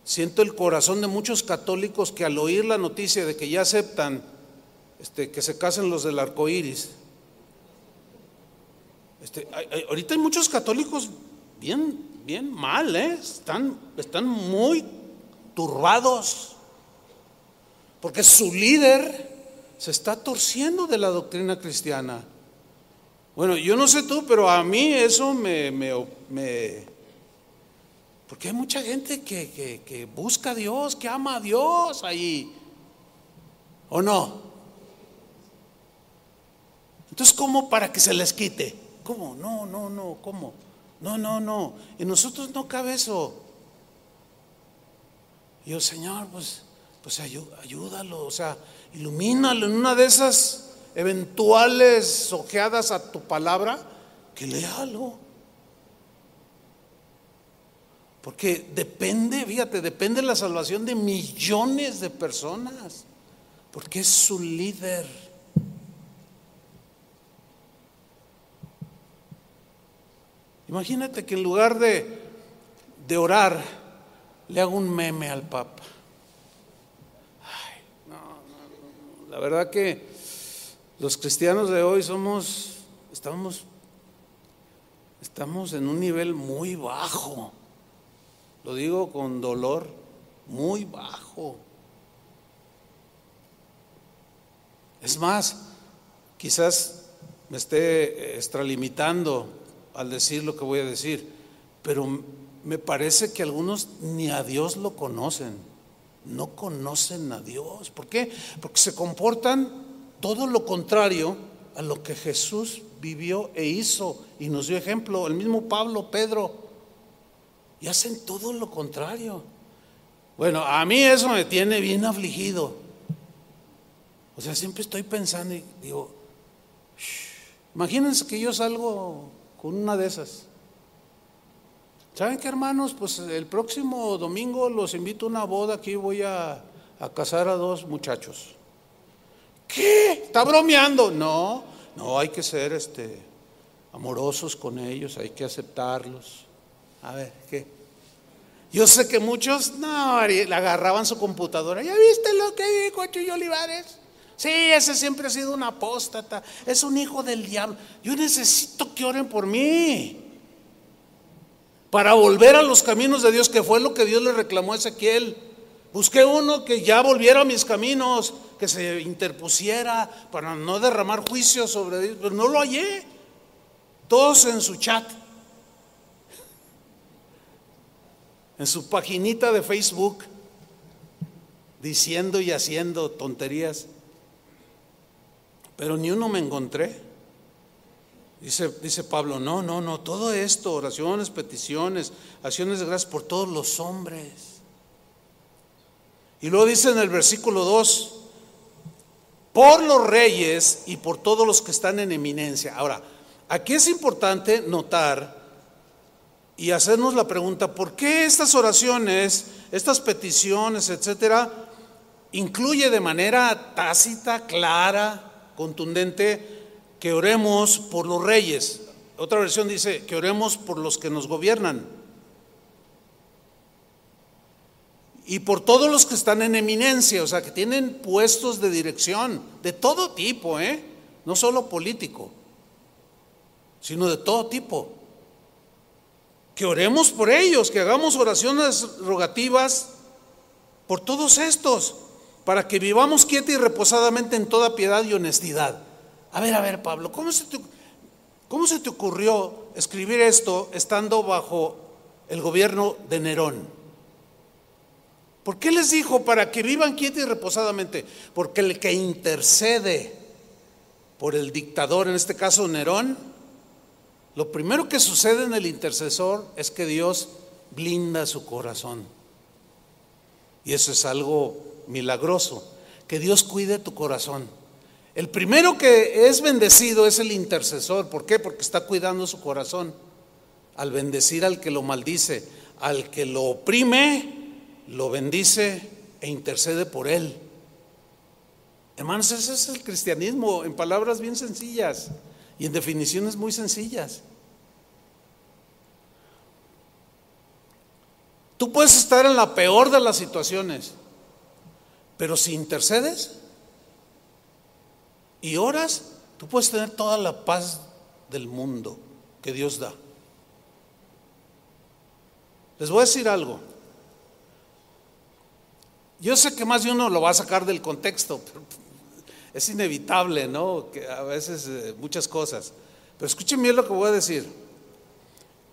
Siento el corazón de muchos católicos que al oír la noticia de que ya aceptan este, que se casen los del arco iris, este, ahorita hay muchos católicos bien bien mal, ¿eh? están, están muy turbados, porque su líder se está torciendo de la doctrina cristiana. Bueno, yo no sé tú, pero a mí eso me... me, porque hay mucha gente que, que busca a Dios, que ama a Dios ahí. ¿O no? Entonces, ¿cómo para que se les quite? ¿Cómo? No, no, no, ¿cómo? No, no, no. En nosotros no cabe eso. Y yo, Señor, pues, pues ayúdalo, o sea, ilumínalo en una de esas eventuales ojeadas a tu palabra, que léalo. Porque depende, fíjate, depende la salvación de millones de personas. Porque es su líder. Imagínate que en lugar de, de orar, le hago un meme al Papa. Ay, no, no, la verdad que los cristianos de hoy somos, estamos, estamos en un nivel muy bajo. Lo digo con dolor, muy bajo. Es más, quizás me esté extralimitando al decir lo que voy a decir, pero me parece que algunos ni a Dios lo conocen, no conocen a Dios. ¿Por qué? Porque se comportan todo lo contrario a lo que Jesús vivió e hizo y nos dio ejemplo, el mismo Pablo, Pedro, y hacen todo lo contrario. Bueno, a mí eso me tiene bien afligido. O sea, siempre estoy pensando y digo, imagínense que yo salgo con una de esas. ¿Saben qué, hermanos? Pues el próximo domingo los invito a una boda. Aquí voy a, a casar a dos muchachos. ¿Qué? ¿Está bromeando? No, no, hay que ser este, amorosos con ellos, hay que aceptarlos. A ver, ¿qué? Yo sé que muchos, no, le agarraban su computadora. ¿Ya viste lo que dijo Chuy Olivares? Sí, ese siempre ha sido un apóstata, es un hijo del diablo. Yo necesito que oren por mí para volver a los caminos de Dios, que fue lo que Dios le reclamó a Ezequiel. Busqué uno que ya volviera a mis caminos, que se interpusiera para no derramar juicio sobre Dios, pero no lo hallé. Todos en su chat, en su paginita de Facebook, diciendo y haciendo tonterías pero ni uno me encontré. Dice, dice Pablo, no, no, no, todo esto, oraciones, peticiones, acciones de gracias por todos los hombres. Y luego dice en el versículo 2, por los reyes y por todos los que están en eminencia. Ahora, aquí es importante notar y hacernos la pregunta, ¿por qué estas oraciones, estas peticiones, etcétera, incluye de manera tácita, clara, contundente que oremos por los reyes. Otra versión dice que oremos por los que nos gobiernan. Y por todos los que están en eminencia, o sea, que tienen puestos de dirección, de todo tipo, ¿eh? No solo político, sino de todo tipo. Que oremos por ellos, que hagamos oraciones rogativas por todos estos para que vivamos quieta y reposadamente en toda piedad y honestidad. A ver, a ver, Pablo, ¿cómo se te, cómo se te ocurrió escribir esto estando bajo el gobierno de Nerón? ¿Por qué les dijo para que vivan quieta y reposadamente? Porque el que intercede por el dictador, en este caso Nerón, lo primero que sucede en el intercesor es que Dios blinda su corazón. Y eso es algo milagroso. Que Dios cuide tu corazón. El primero que es bendecido es el intercesor. ¿Por qué? Porque está cuidando su corazón. Al bendecir al que lo maldice, al que lo oprime, lo bendice e intercede por él. Hermanos, ese es el cristianismo en palabras bien sencillas y en definiciones muy sencillas. Tú puedes estar en la peor de las situaciones pero si intercedes y oras, tú puedes tener toda la paz del mundo que Dios da. Les voy a decir algo. Yo sé que más de uno lo va a sacar del contexto, pero es inevitable, ¿no? Que a veces eh, muchas cosas. Pero escuchen bien lo que voy a decir.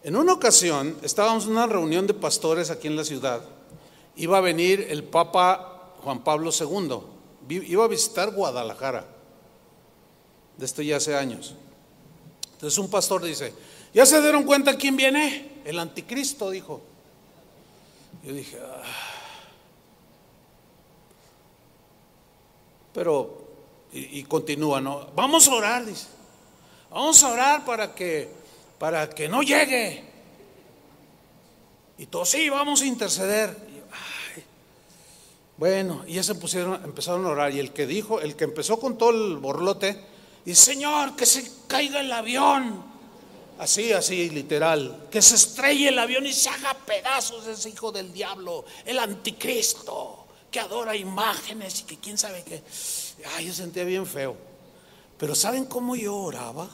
En una ocasión estábamos en una reunión de pastores aquí en la ciudad. Iba a venir el Papa Juan Pablo II. Iba a visitar Guadalajara. De esto ya hace años. Entonces un pastor dice, ¿ya se dieron cuenta quién viene? El anticristo, dijo. Yo dije, ah. Pero, y, y, continúa, ¿no? Vamos a orar, dice. Vamos a orar para que, para que no llegue. Y todos, sí, vamos a interceder. bueno, y ya se pusieron, empezaron a orar. Y el que dijo, el que empezó con todo el borlote, dice, Señor, que se caiga el avión. Así, así, literal. Que se estrelle el avión y se haga pedazos ese hijo del diablo, el anticristo, que adora imágenes y que quién sabe qué. Ay, yo sentía bien feo. Pero ¿saben cómo yo oraba?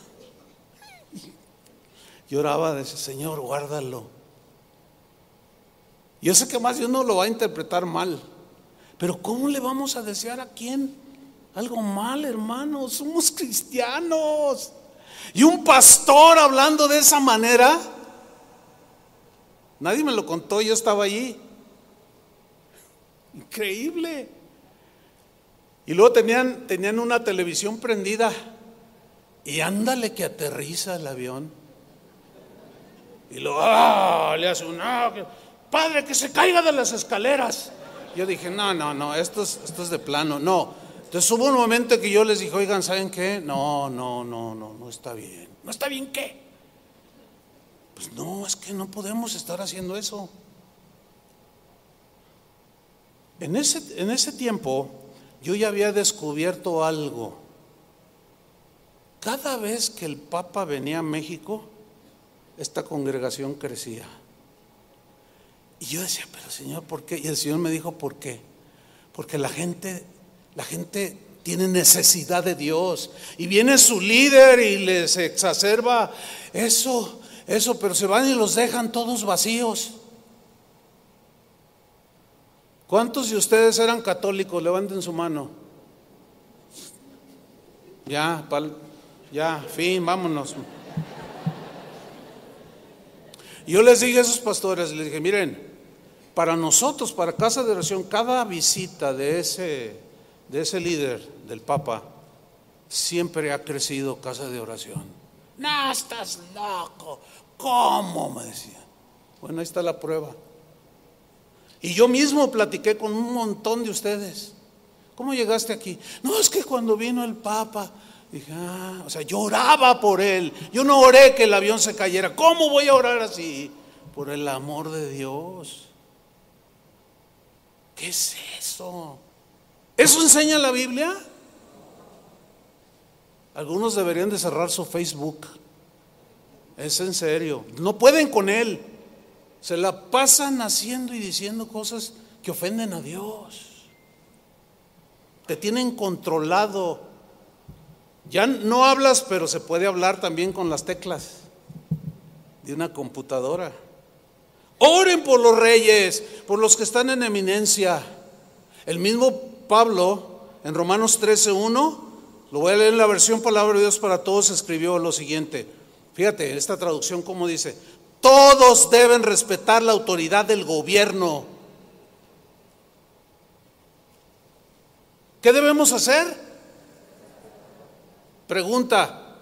Yo oraba, ese Señor, guárdalo. Yo sé que más de uno lo va a interpretar mal. Pero ¿cómo le vamos a desear a quién? Algo mal, hermanos. Somos cristianos. Y un pastor hablando de esa manera, nadie me lo contó, yo estaba allí. Increíble. Y luego tenían, tenían una televisión prendida. Y ándale que aterriza el avión. Y luego, ¡ah! Le hace un, ¡ah! Padre, que se caiga de las escaleras. Yo dije, no, no, no, esto es, esto es de plano. No, entonces hubo un momento que yo les dije, oigan, ¿saben qué? No, no, no, no, no está bien. ¿No está bien qué? Pues no, es que no podemos estar haciendo eso. En ese, en ese tiempo yo ya había descubierto algo. Cada vez que el Papa venía a México, esta congregación crecía. Y yo decía, pero Señor, ¿por qué? Y el Señor me dijo, ¿por qué? Porque la gente la gente tiene necesidad de Dios y viene su líder y les exacerba eso, eso, pero se van y los dejan todos vacíos. ¿Cuántos de ustedes eran católicos? Levanten su mano. Ya, ya, fin, vámonos. Yo les dije a esos pastores, les dije, miren, para nosotros, para Casa de Oración, cada visita de ese de ese líder, del Papa, siempre ha crecido casa de oración. No, estás loco. ¿Cómo? Me decía. Bueno, ahí está la prueba. Y yo mismo platiqué con un montón de ustedes. ¿Cómo llegaste aquí? No, es que cuando vino el Papa, dije, ah, o sea, yo oraba por él. Yo no oré que el avión se cayera. ¿Cómo voy a orar así? Por el amor de Dios. ¿Qué es eso? ¿Eso enseña la Biblia? Algunos deberían de cerrar su Facebook. Es en serio. No pueden con él. Se la pasan haciendo y diciendo cosas que ofenden a Dios. Te tienen controlado. Ya no hablas, pero se puede hablar también con las teclas de una computadora. Oren por los reyes, por los que están en eminencia. El mismo Pablo en Romanos 13.1, lo voy a leer en la versión Palabra de Dios para todos, escribió lo siguiente. Fíjate, esta traducción como dice, todos deben respetar la autoridad del gobierno. ¿Qué debemos hacer? Pregunta,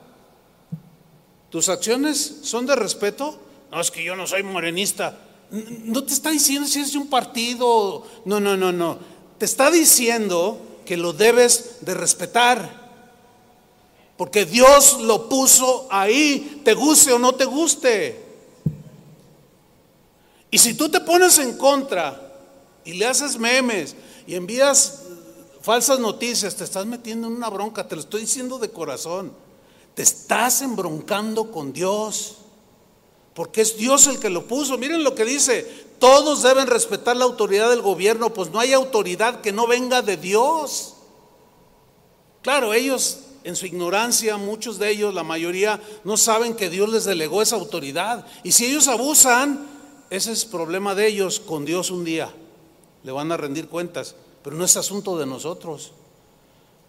¿tus acciones son de respeto? No, es que yo no soy morenista. No te está diciendo si es de un partido. No, no, no, no te está diciendo que lo debes de respetar. Porque Dios lo puso ahí, te guste o no te guste. Y si tú te pones en contra y le haces memes y envías falsas noticias, te estás metiendo en una bronca, te lo estoy diciendo de corazón. Te estás embroncando con Dios. Porque es Dios el que lo puso. Miren lo que dice, todos deben respetar la autoridad del gobierno, pues no hay autoridad que no venga de Dios. Claro, ellos en su ignorancia, muchos de ellos, la mayoría, no saben que Dios les delegó esa autoridad. Y si ellos abusan, ese es problema de ellos con Dios un día. Le van a rendir cuentas, pero no es asunto de nosotros.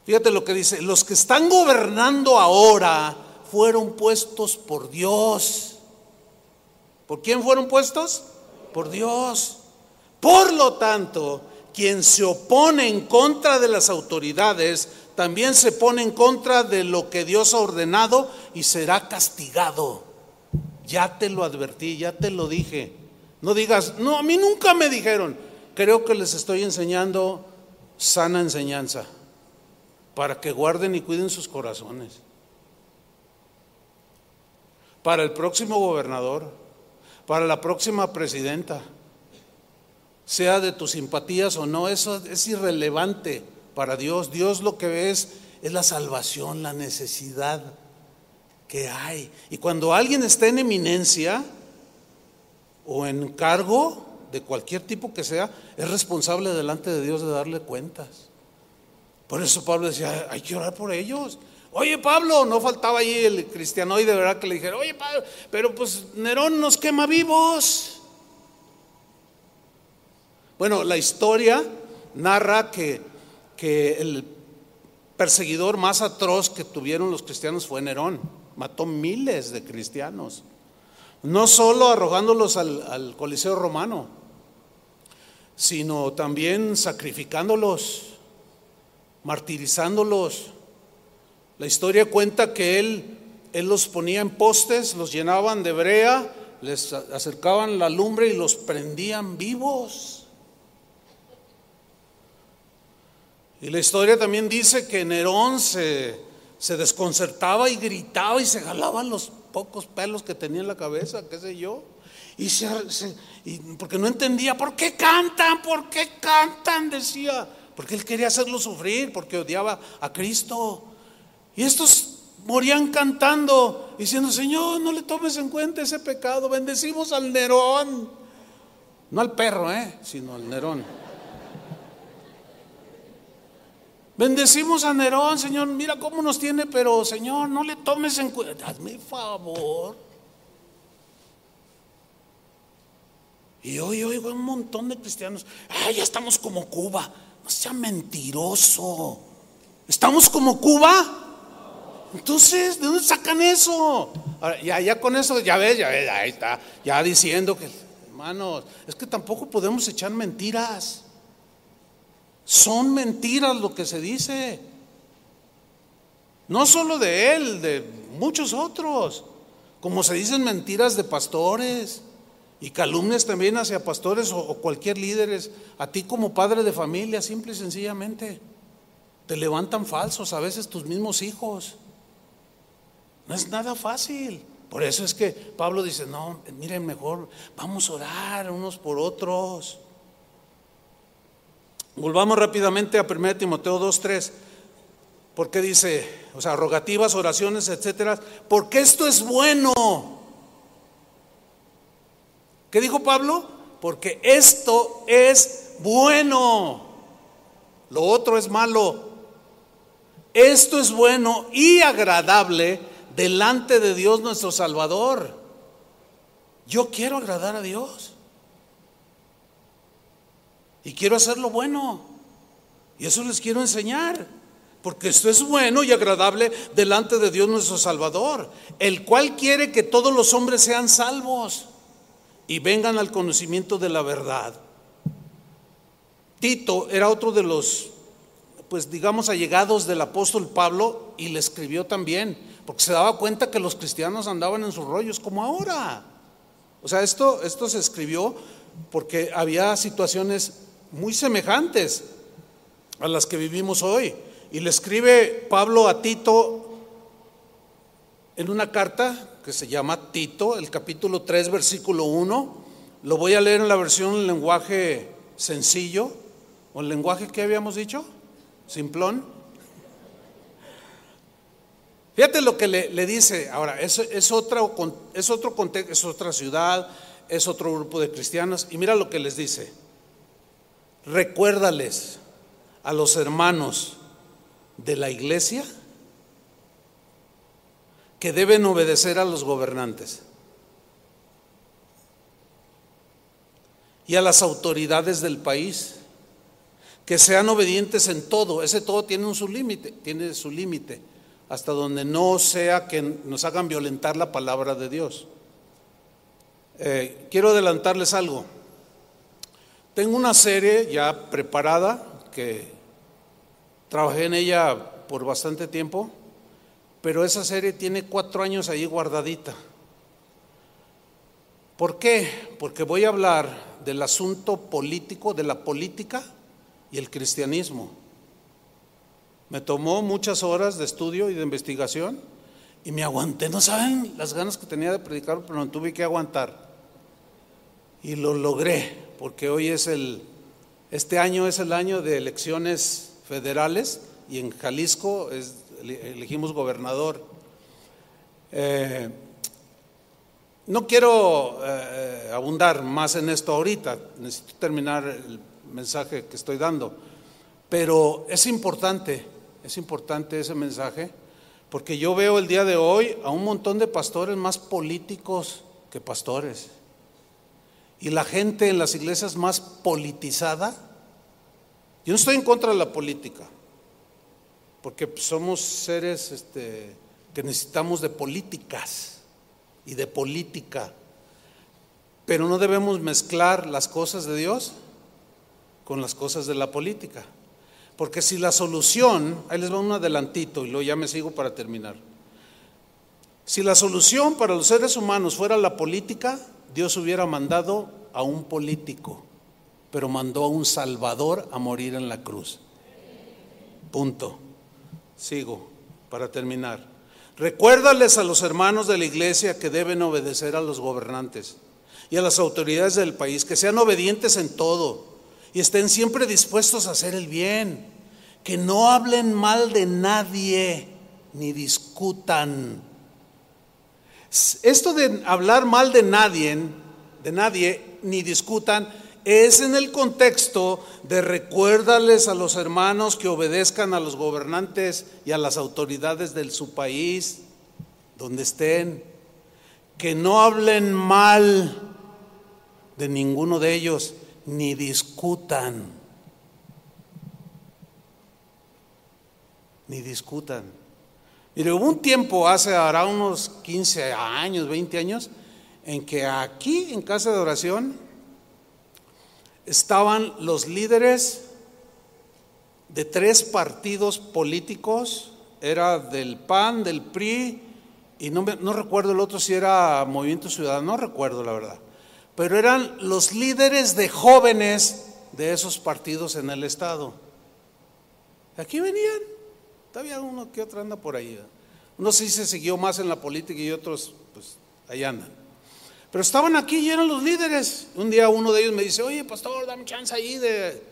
Fíjate lo que dice, los que están gobernando ahora fueron puestos por Dios. ¿Por quién fueron puestos? Por Dios. Por lo tanto, quien se opone en contra de las autoridades, también se pone en contra de lo que Dios ha ordenado y será castigado. Ya te lo advertí, ya te lo dije. No digas, no, a mí nunca me dijeron. Creo que les estoy enseñando sana enseñanza para que guarden y cuiden sus corazones. Para el próximo gobernador, para la próxima presidenta, sea de tus simpatías o no, eso es irrelevante para Dios. Dios lo que ve es, la salvación, la necesidad que hay. Y cuando alguien está en eminencia o en cargo de cualquier tipo que sea, es responsable delante de Dios de darle cuentas. Por eso Pablo decía, hay que orar por ellos. Oye Pablo, no faltaba ahí el cristiano y de verdad que le dijera, oye Pablo, pero pues Nerón nos quema vivos. Bueno, la historia narra que, que el perseguidor más atroz que tuvieron los cristianos fue Nerón. Mató miles de cristianos. No solo arrojándolos al, al Coliseo romano, sino también sacrificándolos martirizándolos. La historia cuenta que él, él los ponía en postes, los llenaban de brea, les acercaban la lumbre y los prendían vivos. Y la historia también dice que Nerón se, se desconcertaba y gritaba y se jalaban los pocos pelos que tenía en la cabeza, qué sé yo. Y, porque no entendía, ¿por qué cantan? ¿Por qué cantan? Decía. Porque él quería hacerlo sufrir, porque odiaba a Cristo. Y estos morían cantando, diciendo, Señor, no le tomes en cuenta ese pecado, bendecimos al Nerón. No al perro, ¿eh? sino al Nerón. Bendecimos a Nerón, Señor, mira cómo nos tiene, pero Señor, no le tomes en cuenta, hazme favor. Y hoy oigo un montón de cristianos, ay, ya estamos como Cuba. No sea mentiroso. ¿Estamos como Cuba? Entonces, ¿de dónde sacan eso? ya, ya con eso, ya ves, ya ves, ahí está, ya diciendo que, hermanos, es que tampoco podemos echar mentiras. Son mentiras lo que se dice. No solo de él, de muchos otros. Como se dicen mentiras de pastores. Y calumnias también hacia pastores o, cualquier líderes, a ti como padre de familia, simple y sencillamente. Te levantan falsos a veces tus mismos hijos. No es nada fácil. Por eso es que Pablo dice, no, miren mejor, vamos a orar unos por otros. Volvamos rápidamente a 1 Timoteo 2.3. Porque dice, o sea, rogativas, oraciones, etcétera, porque esto es bueno ¿Qué dijo Pablo? Porque esto es bueno, lo otro es malo. Esto es bueno y agradable delante de Dios nuestro Salvador. Yo quiero agradar a Dios. Y quiero hacer lo bueno. Y eso les quiero enseñar. Porque esto es bueno y agradable delante de Dios nuestro Salvador, el cual quiere que todos los hombres sean salvos y vengan al conocimiento de la verdad. Tito era otro de los, pues digamos, allegados del apóstol Pablo y le escribió también, porque se daba cuenta que los cristianos andaban en sus rollos como ahora. O sea, esto, esto se escribió porque había situaciones muy semejantes a las que vivimos hoy. Y le escribe Pablo a Tito en una carta que se llama Tito, el capítulo 3, versículo 1. Lo voy a leer en la versión en lenguaje sencillo, o el lenguaje que habíamos dicho, simplón. Fíjate lo que le, dice, ahora, es, es, otra, es otro contexto, es otra ciudad, es otro grupo de cristianos, y mira lo que les dice. Recuérdales a los hermanos de la iglesia que deben obedecer a los gobernantes y a las autoridades del país. que sean obedientes en todo. Ese todo tiene un su límite, tiene su límite, hasta donde no sea que nos hagan violentar la palabra de Dios. Eh, quiero adelantarles algo. Tengo una serie ya preparada que trabajé en ella por bastante tiempo, pero esa serie tiene cuatro años ahí guardadita. ¿Por qué? Porque voy a hablar del asunto político, de la política y el cristianismo. Me tomó muchas horas de estudio y de investigación y me aguanté. No saben las ganas que tenía de predicar, pero no tuve que aguantar. Y lo logré porque hoy es el, este año es el año de elecciones federales y en Jalisco elegimos gobernador. Eh, no quiero eh, abundar más en esto ahorita, necesito terminar el mensaje que estoy dando, pero es importante, es importante ese mensaje, porque yo veo el día de hoy a un montón de pastores más políticos que pastores y la gente en las iglesias más politizada. Yo no estoy en contra de la política, porque somos seres este, que necesitamos de políticas y de política, pero no debemos mezclar las cosas de Dios con las cosas de la política. Porque si la solución, ahí les va un adelantito y luego ya me sigo para terminar. Si la solución para los seres humanos fuera la política, Dios hubiera mandado a un político, pero mandó a un salvador a morir en la cruz. Punto. Sigo para terminar. Recuérdales a los hermanos de la iglesia que deben obedecer a los gobernantes y a las autoridades del país, que sean obedientes en todo y estén siempre dispuestos a hacer el bien, que no hablen mal de nadie ni discutan esto de hablar mal de nadie, de nadie, ni discutan, es en el contexto de recuérdales a los hermanos que obedezcan a los gobernantes y a las autoridades de su país, donde estén, que no hablen mal de ninguno de ellos, ni discutan, ni discutan. Mire, hubo un tiempo, hace ahora unos 15 años, 20 años, en que aquí en casa de oración estaban los líderes de tres partidos políticos, era del PAN, del PRI, y no, no recuerdo el otro si era Movimiento Ciudadano, no recuerdo la verdad, pero eran los líderes de jóvenes de esos partidos en el Estado. Aquí venían Todavía uno que otro anda por ahí. Uno sí se siguió más en la política y otros, pues, ahí andan. Pero estaban aquí y eran los líderes. Un día uno de ellos me dice, oye, pastor, dame chance ahí de,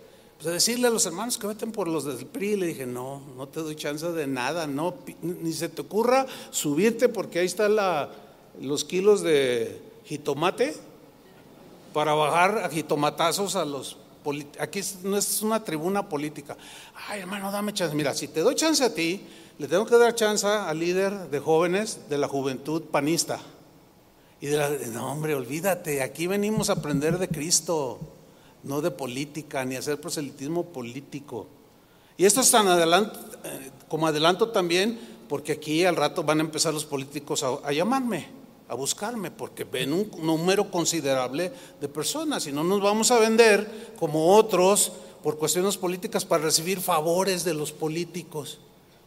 pues, decirle a los hermanos que veten por los del PRI. Le dije, no, no te doy chance de nada, no, ni se te ocurra subirte porque ahí están los kilos de jitomate para bajar a jitomatazos a los Aquí no es una tribuna política. Ay, hermano, dame chance. Mira, si te doy chance a ti, le tengo que dar chance al líder de jóvenes de la juventud panista. Y de la, no, hombre, olvídate, aquí venimos a aprender de Cristo, no de política, ni hacer proselitismo político. Y esto es tan adelanto, eh, como adelanto también, porque aquí al rato van a empezar los políticos a llamarme a buscarme porque ven un número considerable de personas y no nos vamos a vender como otros por cuestiones políticas para recibir favores de los políticos.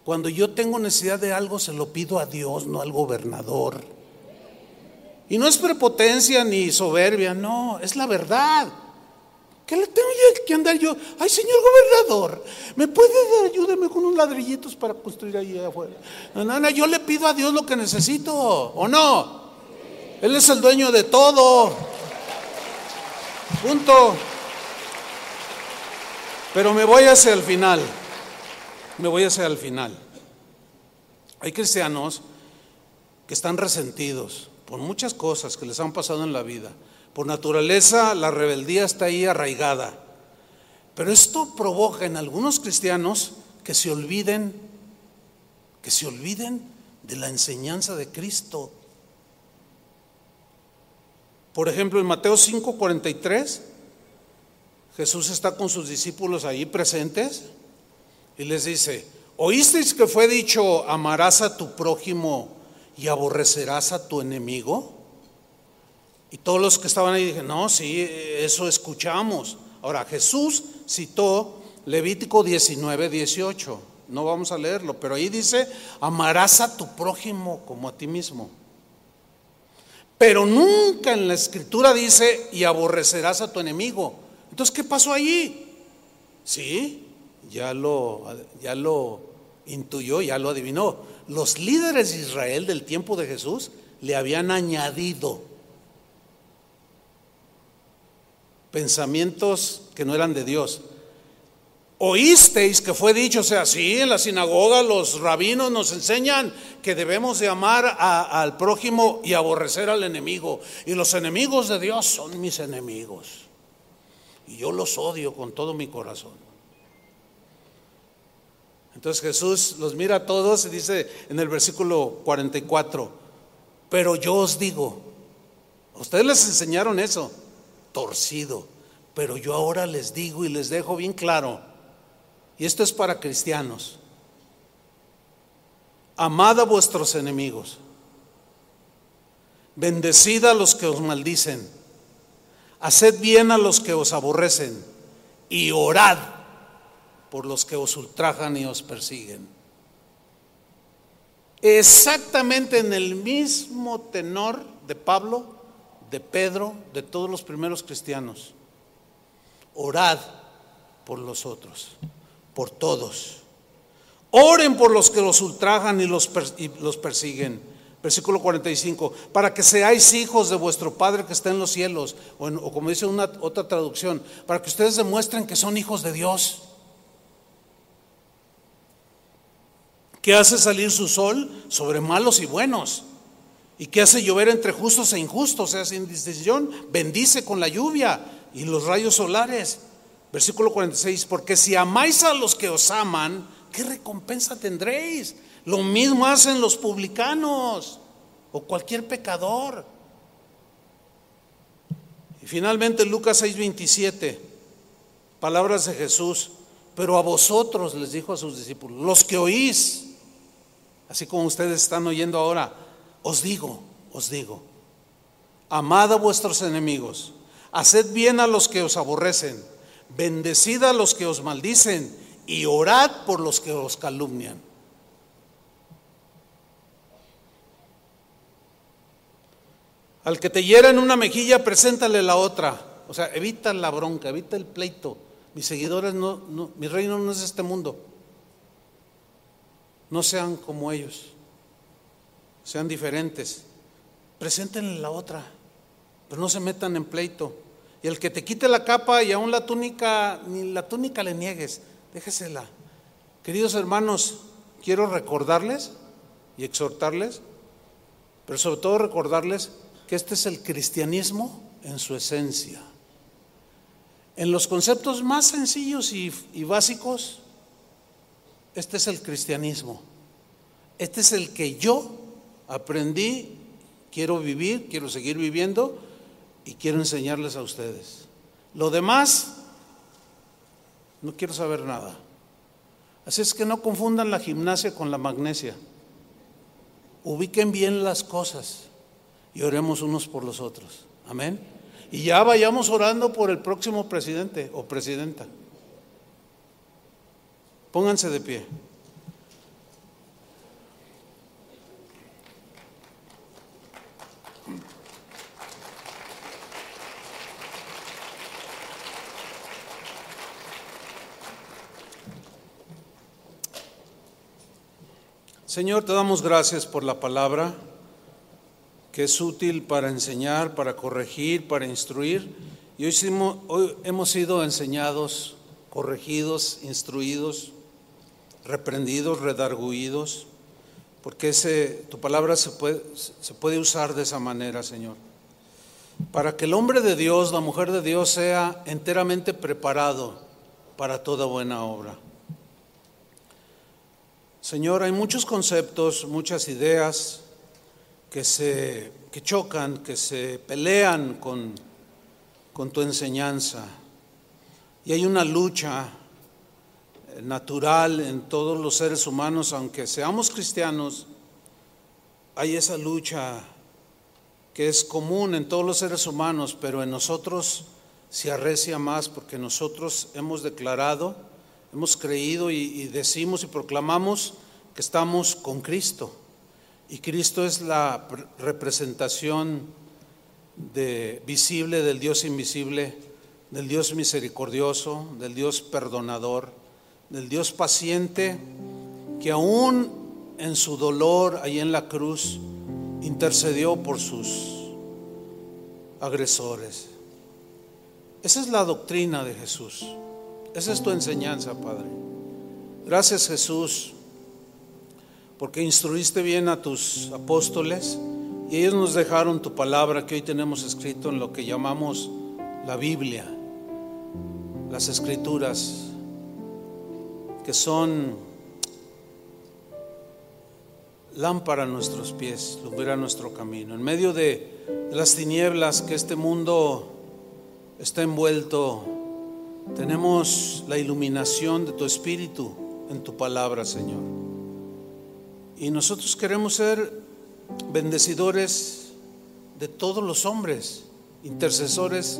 Cuando yo tengo necesidad de algo se lo pido a Dios, no al gobernador. Y no es prepotencia ni soberbia, no, es la verdad. ¿Qué le tengo que andar yo? Ay, señor gobernador, ¿me puede dar? Ayúdeme con unos ladrillitos para construir ahí afuera. No, no, no, yo le pido a Dios lo que necesito, ¿o no? Él es el dueño de todo. Punto. Pero me voy hacia el final. Me voy hacia el final. Hay cristianos que están resentidos por muchas cosas que les han pasado en la vida. Por naturaleza la rebeldía está ahí arraigada. Pero esto provoca en algunos cristianos que se olviden, que se olviden de la enseñanza de Cristo. Por ejemplo, en Mateo 5:43, Jesús está con sus discípulos ahí presentes y les dice, ¿oísteis que fue dicho, amarás a tu prójimo y aborrecerás a tu enemigo? Y todos los que estaban ahí dijeron, no, sí, eso escuchamos. Ahora, Jesús citó Levítico 19, 18. No vamos a leerlo, pero ahí dice, amarás a tu prójimo como a ti mismo. Pero nunca en la escritura dice, y aborrecerás a tu enemigo. Entonces, ¿qué pasó allí? Sí, ya lo, ya lo intuyó, ya lo adivinó. Los líderes de Israel del tiempo de Jesús le habían añadido pensamientos que no eran de Dios. Oísteis que fue dicho, sea, sí, en la sinagoga los rabinos nos enseñan que debemos de amar al prójimo y aborrecer al enemigo. Y los enemigos de Dios son mis enemigos. Y yo los odio con todo mi corazón. Entonces Jesús los mira a todos y dice en el versículo 44, pero yo os digo, ustedes les enseñaron eso, torcido, pero yo ahora les digo y les dejo bien claro, y esto es para cristianos, amad a vuestros enemigos, bendecid a los que os maldicen. Haced bien a los que os aborrecen. Y orad por los que os ultrajan y os persiguen. Exactamente en el mismo tenor de Pablo, de Pedro, de todos los primeros cristianos. Orad por los otros, por todos. Oren por los que los ultrajan y los, persiguen Versículo 45, para que seáis hijos de vuestro Padre que está en los cielos, o, como dice una otra traducción, para que ustedes demuestren que son hijos de Dios. Que hace salir su sol sobre malos y buenos, y que hace llover entre justos e injustos, o sea, sin distinción, bendice con la lluvia y los rayos solares. Versículo 46, porque si amáis a los que os aman, ¿qué recompensa tendréis? Lo mismo hacen los publicanos o cualquier pecador. Y finalmente Lucas 6:27, palabras de Jesús, pero a vosotros les dijo a sus discípulos, los que oís, así como ustedes están oyendo ahora, os digo, os digo, amad a vuestros enemigos, haced bien a los que os aborrecen, bendecid a los que os maldicen y orad por los que os calumnian. Al que te hiera en una mejilla, preséntale la otra. O sea, evita la bronca, evita el pleito. Mis seguidores no, mi reino no es este mundo. No sean como ellos. Sean diferentes. Preséntenle la otra. Pero no se metan en pleito. Y el que te quite la capa y aún la túnica, ni la túnica le niegues, déjesela. Queridos hermanos, quiero recordarles y exhortarles, pero sobre todo recordarles que este es el cristianismo en su esencia. En los conceptos más sencillos y, básicos, este es el cristianismo. Este es el que yo aprendí, quiero vivir, quiero seguir viviendo y quiero enseñarles a ustedes. Lo demás, no quiero saber nada. Así es que no confundan la gimnasia con la magnesia. Ubiquen bien las cosas y oremos unos por los otros. Amén. Y ya vayamos orando por el próximo presidente o presidenta. Pónganse de pie. Señor, te damos gracias por la palabra que es útil para enseñar, para corregir, para instruir. Y hoy, hemos sido enseñados, corregidos, instruidos, reprendidos, redarguidos, porque ese, tu palabra se puede, se puede usar de esa manera, Señor. Para que el hombre de Dios, la mujer de Dios, sea enteramente preparado para toda buena obra. Señor, hay muchos conceptos, muchas ideas, que se que chocan, que se pelean con, con tu enseñanza. Y hay una lucha eh, natural en todos los seres humanos, aunque seamos cristianos, hay esa lucha que es común en todos los seres humanos, pero en nosotros se arrecia más porque nosotros hemos declarado, hemos creído y, decimos y proclamamos que estamos con Cristo. Y Cristo es la representación visible del Dios invisible, del Dios misericordioso, del Dios perdonador, del Dios paciente, que aún en su dolor ahí en la cruz intercedió por sus agresores. Esa es la doctrina de Jesús. Esa es tu enseñanza, Padre. Gracias Jesús, porque instruiste bien a tus apóstoles y ellos nos dejaron tu palabra que hoy tenemos escrito en lo que llamamos la Biblia, las escrituras, que son lámpara a nuestros pies, lumbrera nuestro camino. En medio de las tinieblas que este mundo está envuelto, tenemos la iluminación de tu Espíritu en tu palabra, Señor. Y nosotros queremos ser bendecidores de todos los hombres, intercesores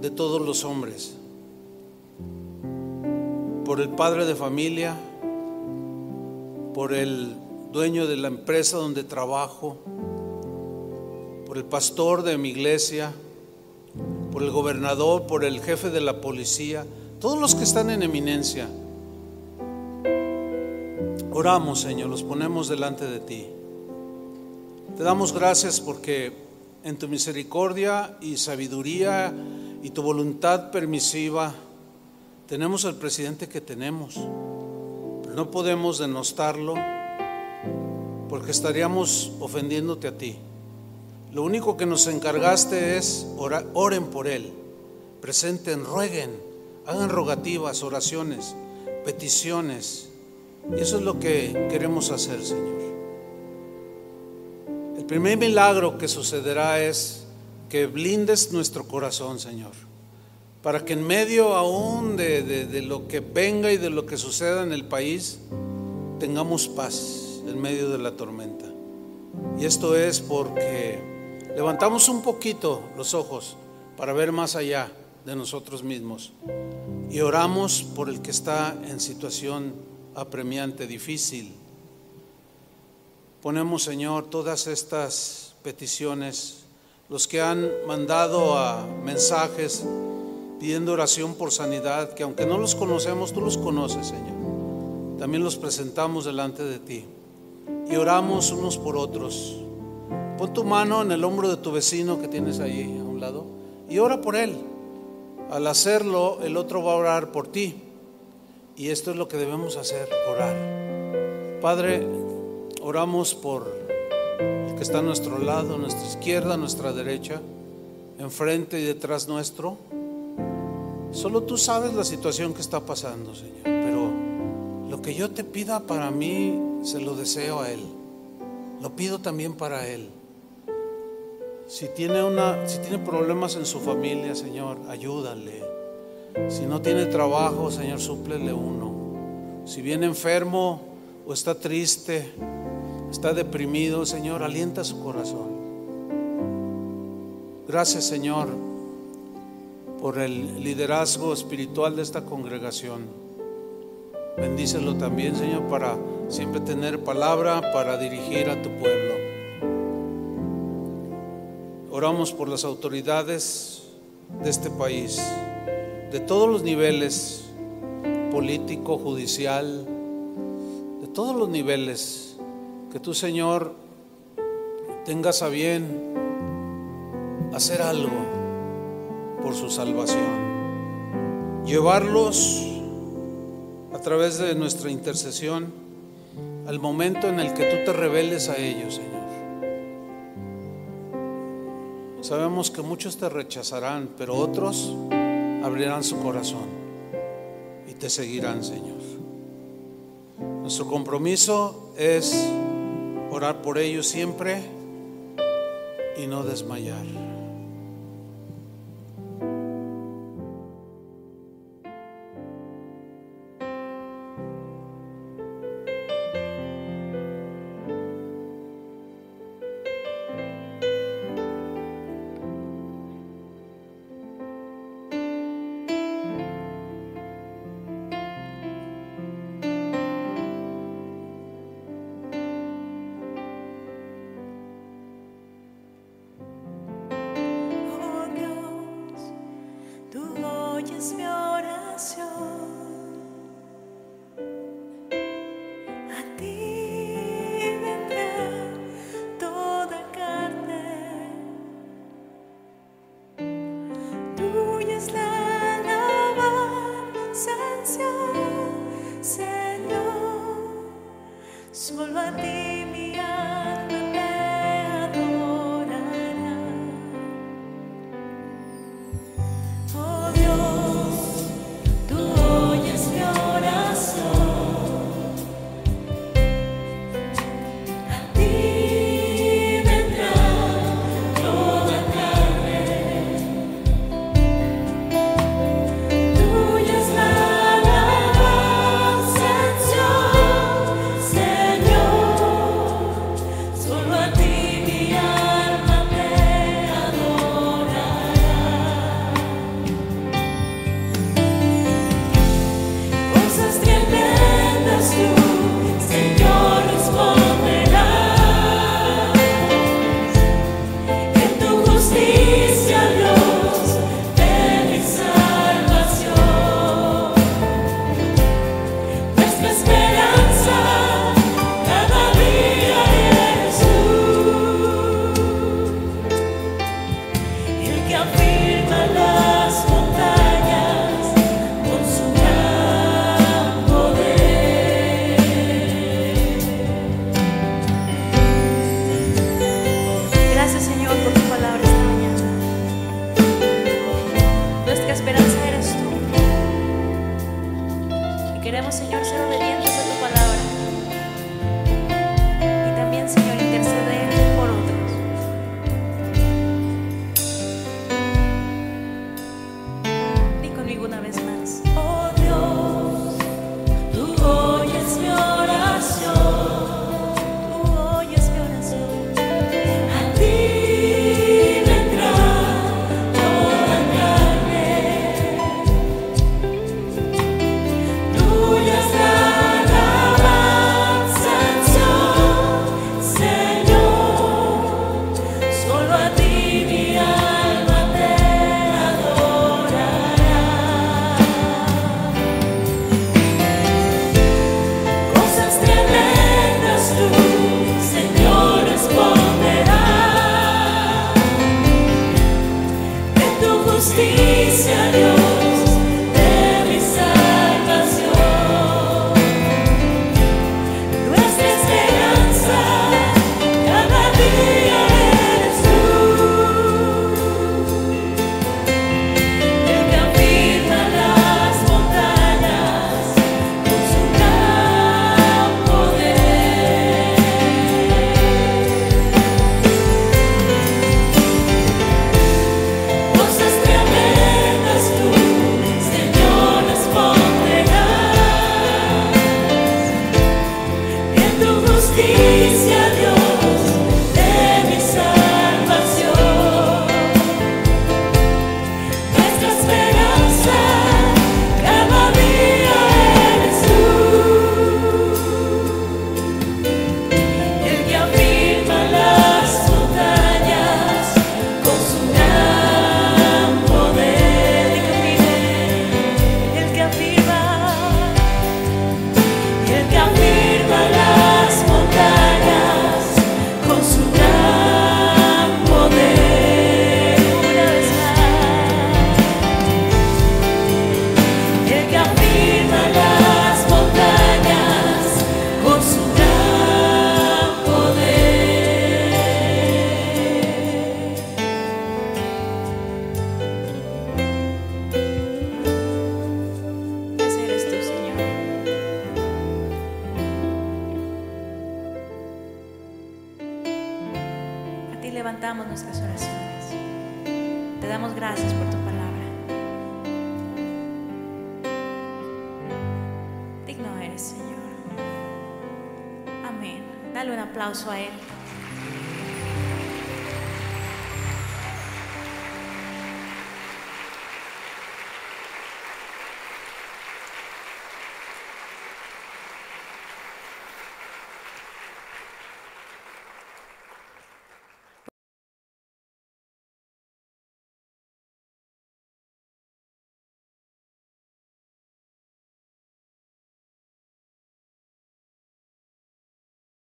de todos los hombres. Por el padre de familia, por el dueño de la empresa donde trabajo, por el pastor de mi iglesia, por el gobernador, por el jefe de la policía, todos los que están en eminencia. Oramos, Señor, los ponemos delante de ti. Te damos gracias porque en tu misericordia y sabiduría y tu voluntad permisiva tenemos el presidente que tenemos, pero no podemos denostarlo porque estaríamos ofendiéndote a ti. Lo único que nos encargaste es oren por Él, presenten, rueguen, hagan rogativas, oraciones, peticiones. Y eso es lo que queremos hacer, Señor. El primer milagro que sucederá es que blindes nuestro corazón, Señor, para que en medio aún de, de lo que venga y de lo que suceda en el país, tengamos paz en medio de la tormenta. Y esto es porque Levantamos un poquito los ojos para ver más allá de nosotros mismos y oramos por el que está en situación apremiante, difícil. Ponemos, Señor, todas estas peticiones, los que han mandado mensajes pidiendo oración por sanidad, que aunque no los conocemos, tú los conoces, Señor. También los presentamos delante de ti y oramos unos por otros Pon tu mano en el hombro de tu vecino que tienes ahí a un lado y ora por él. Al hacerlo, el otro va a orar por ti. Y esto es lo que debemos hacer, orar. Padre, oramos por el que está a nuestro lado, a nuestra izquierda, a nuestra derecha, enfrente y detrás nuestro. Solo tú sabes la situación que está pasando, Señor. Pero lo que yo te pida para mí, se lo deseo a Él. Lo pido también para Él. Si tiene, una, si tiene problemas en su familia, Señor, ayúdale. Si no tiene trabajo, Señor, súplele uno. Si viene enfermo o está triste, está deprimido, Señor, alienta su corazón. Gracias, Señor, por el liderazgo espiritual de esta congregación. Bendícelo también, Señor, para siempre tener palabra para dirigir a tu pueblo. Oramos por las autoridades de este país, de todos los niveles, político, judicial, de todos los niveles, que tú, Señor, tengas a bien hacer algo por su salvación, llevarlos a través de nuestra intercesión al momento en el que tú te reveles a ellos, Señor. Sabemos que muchos te rechazarán, pero otros abrirán su corazón y te seguirán, Señor. Nuestro compromiso es orar por ellos siempre y no desmayar.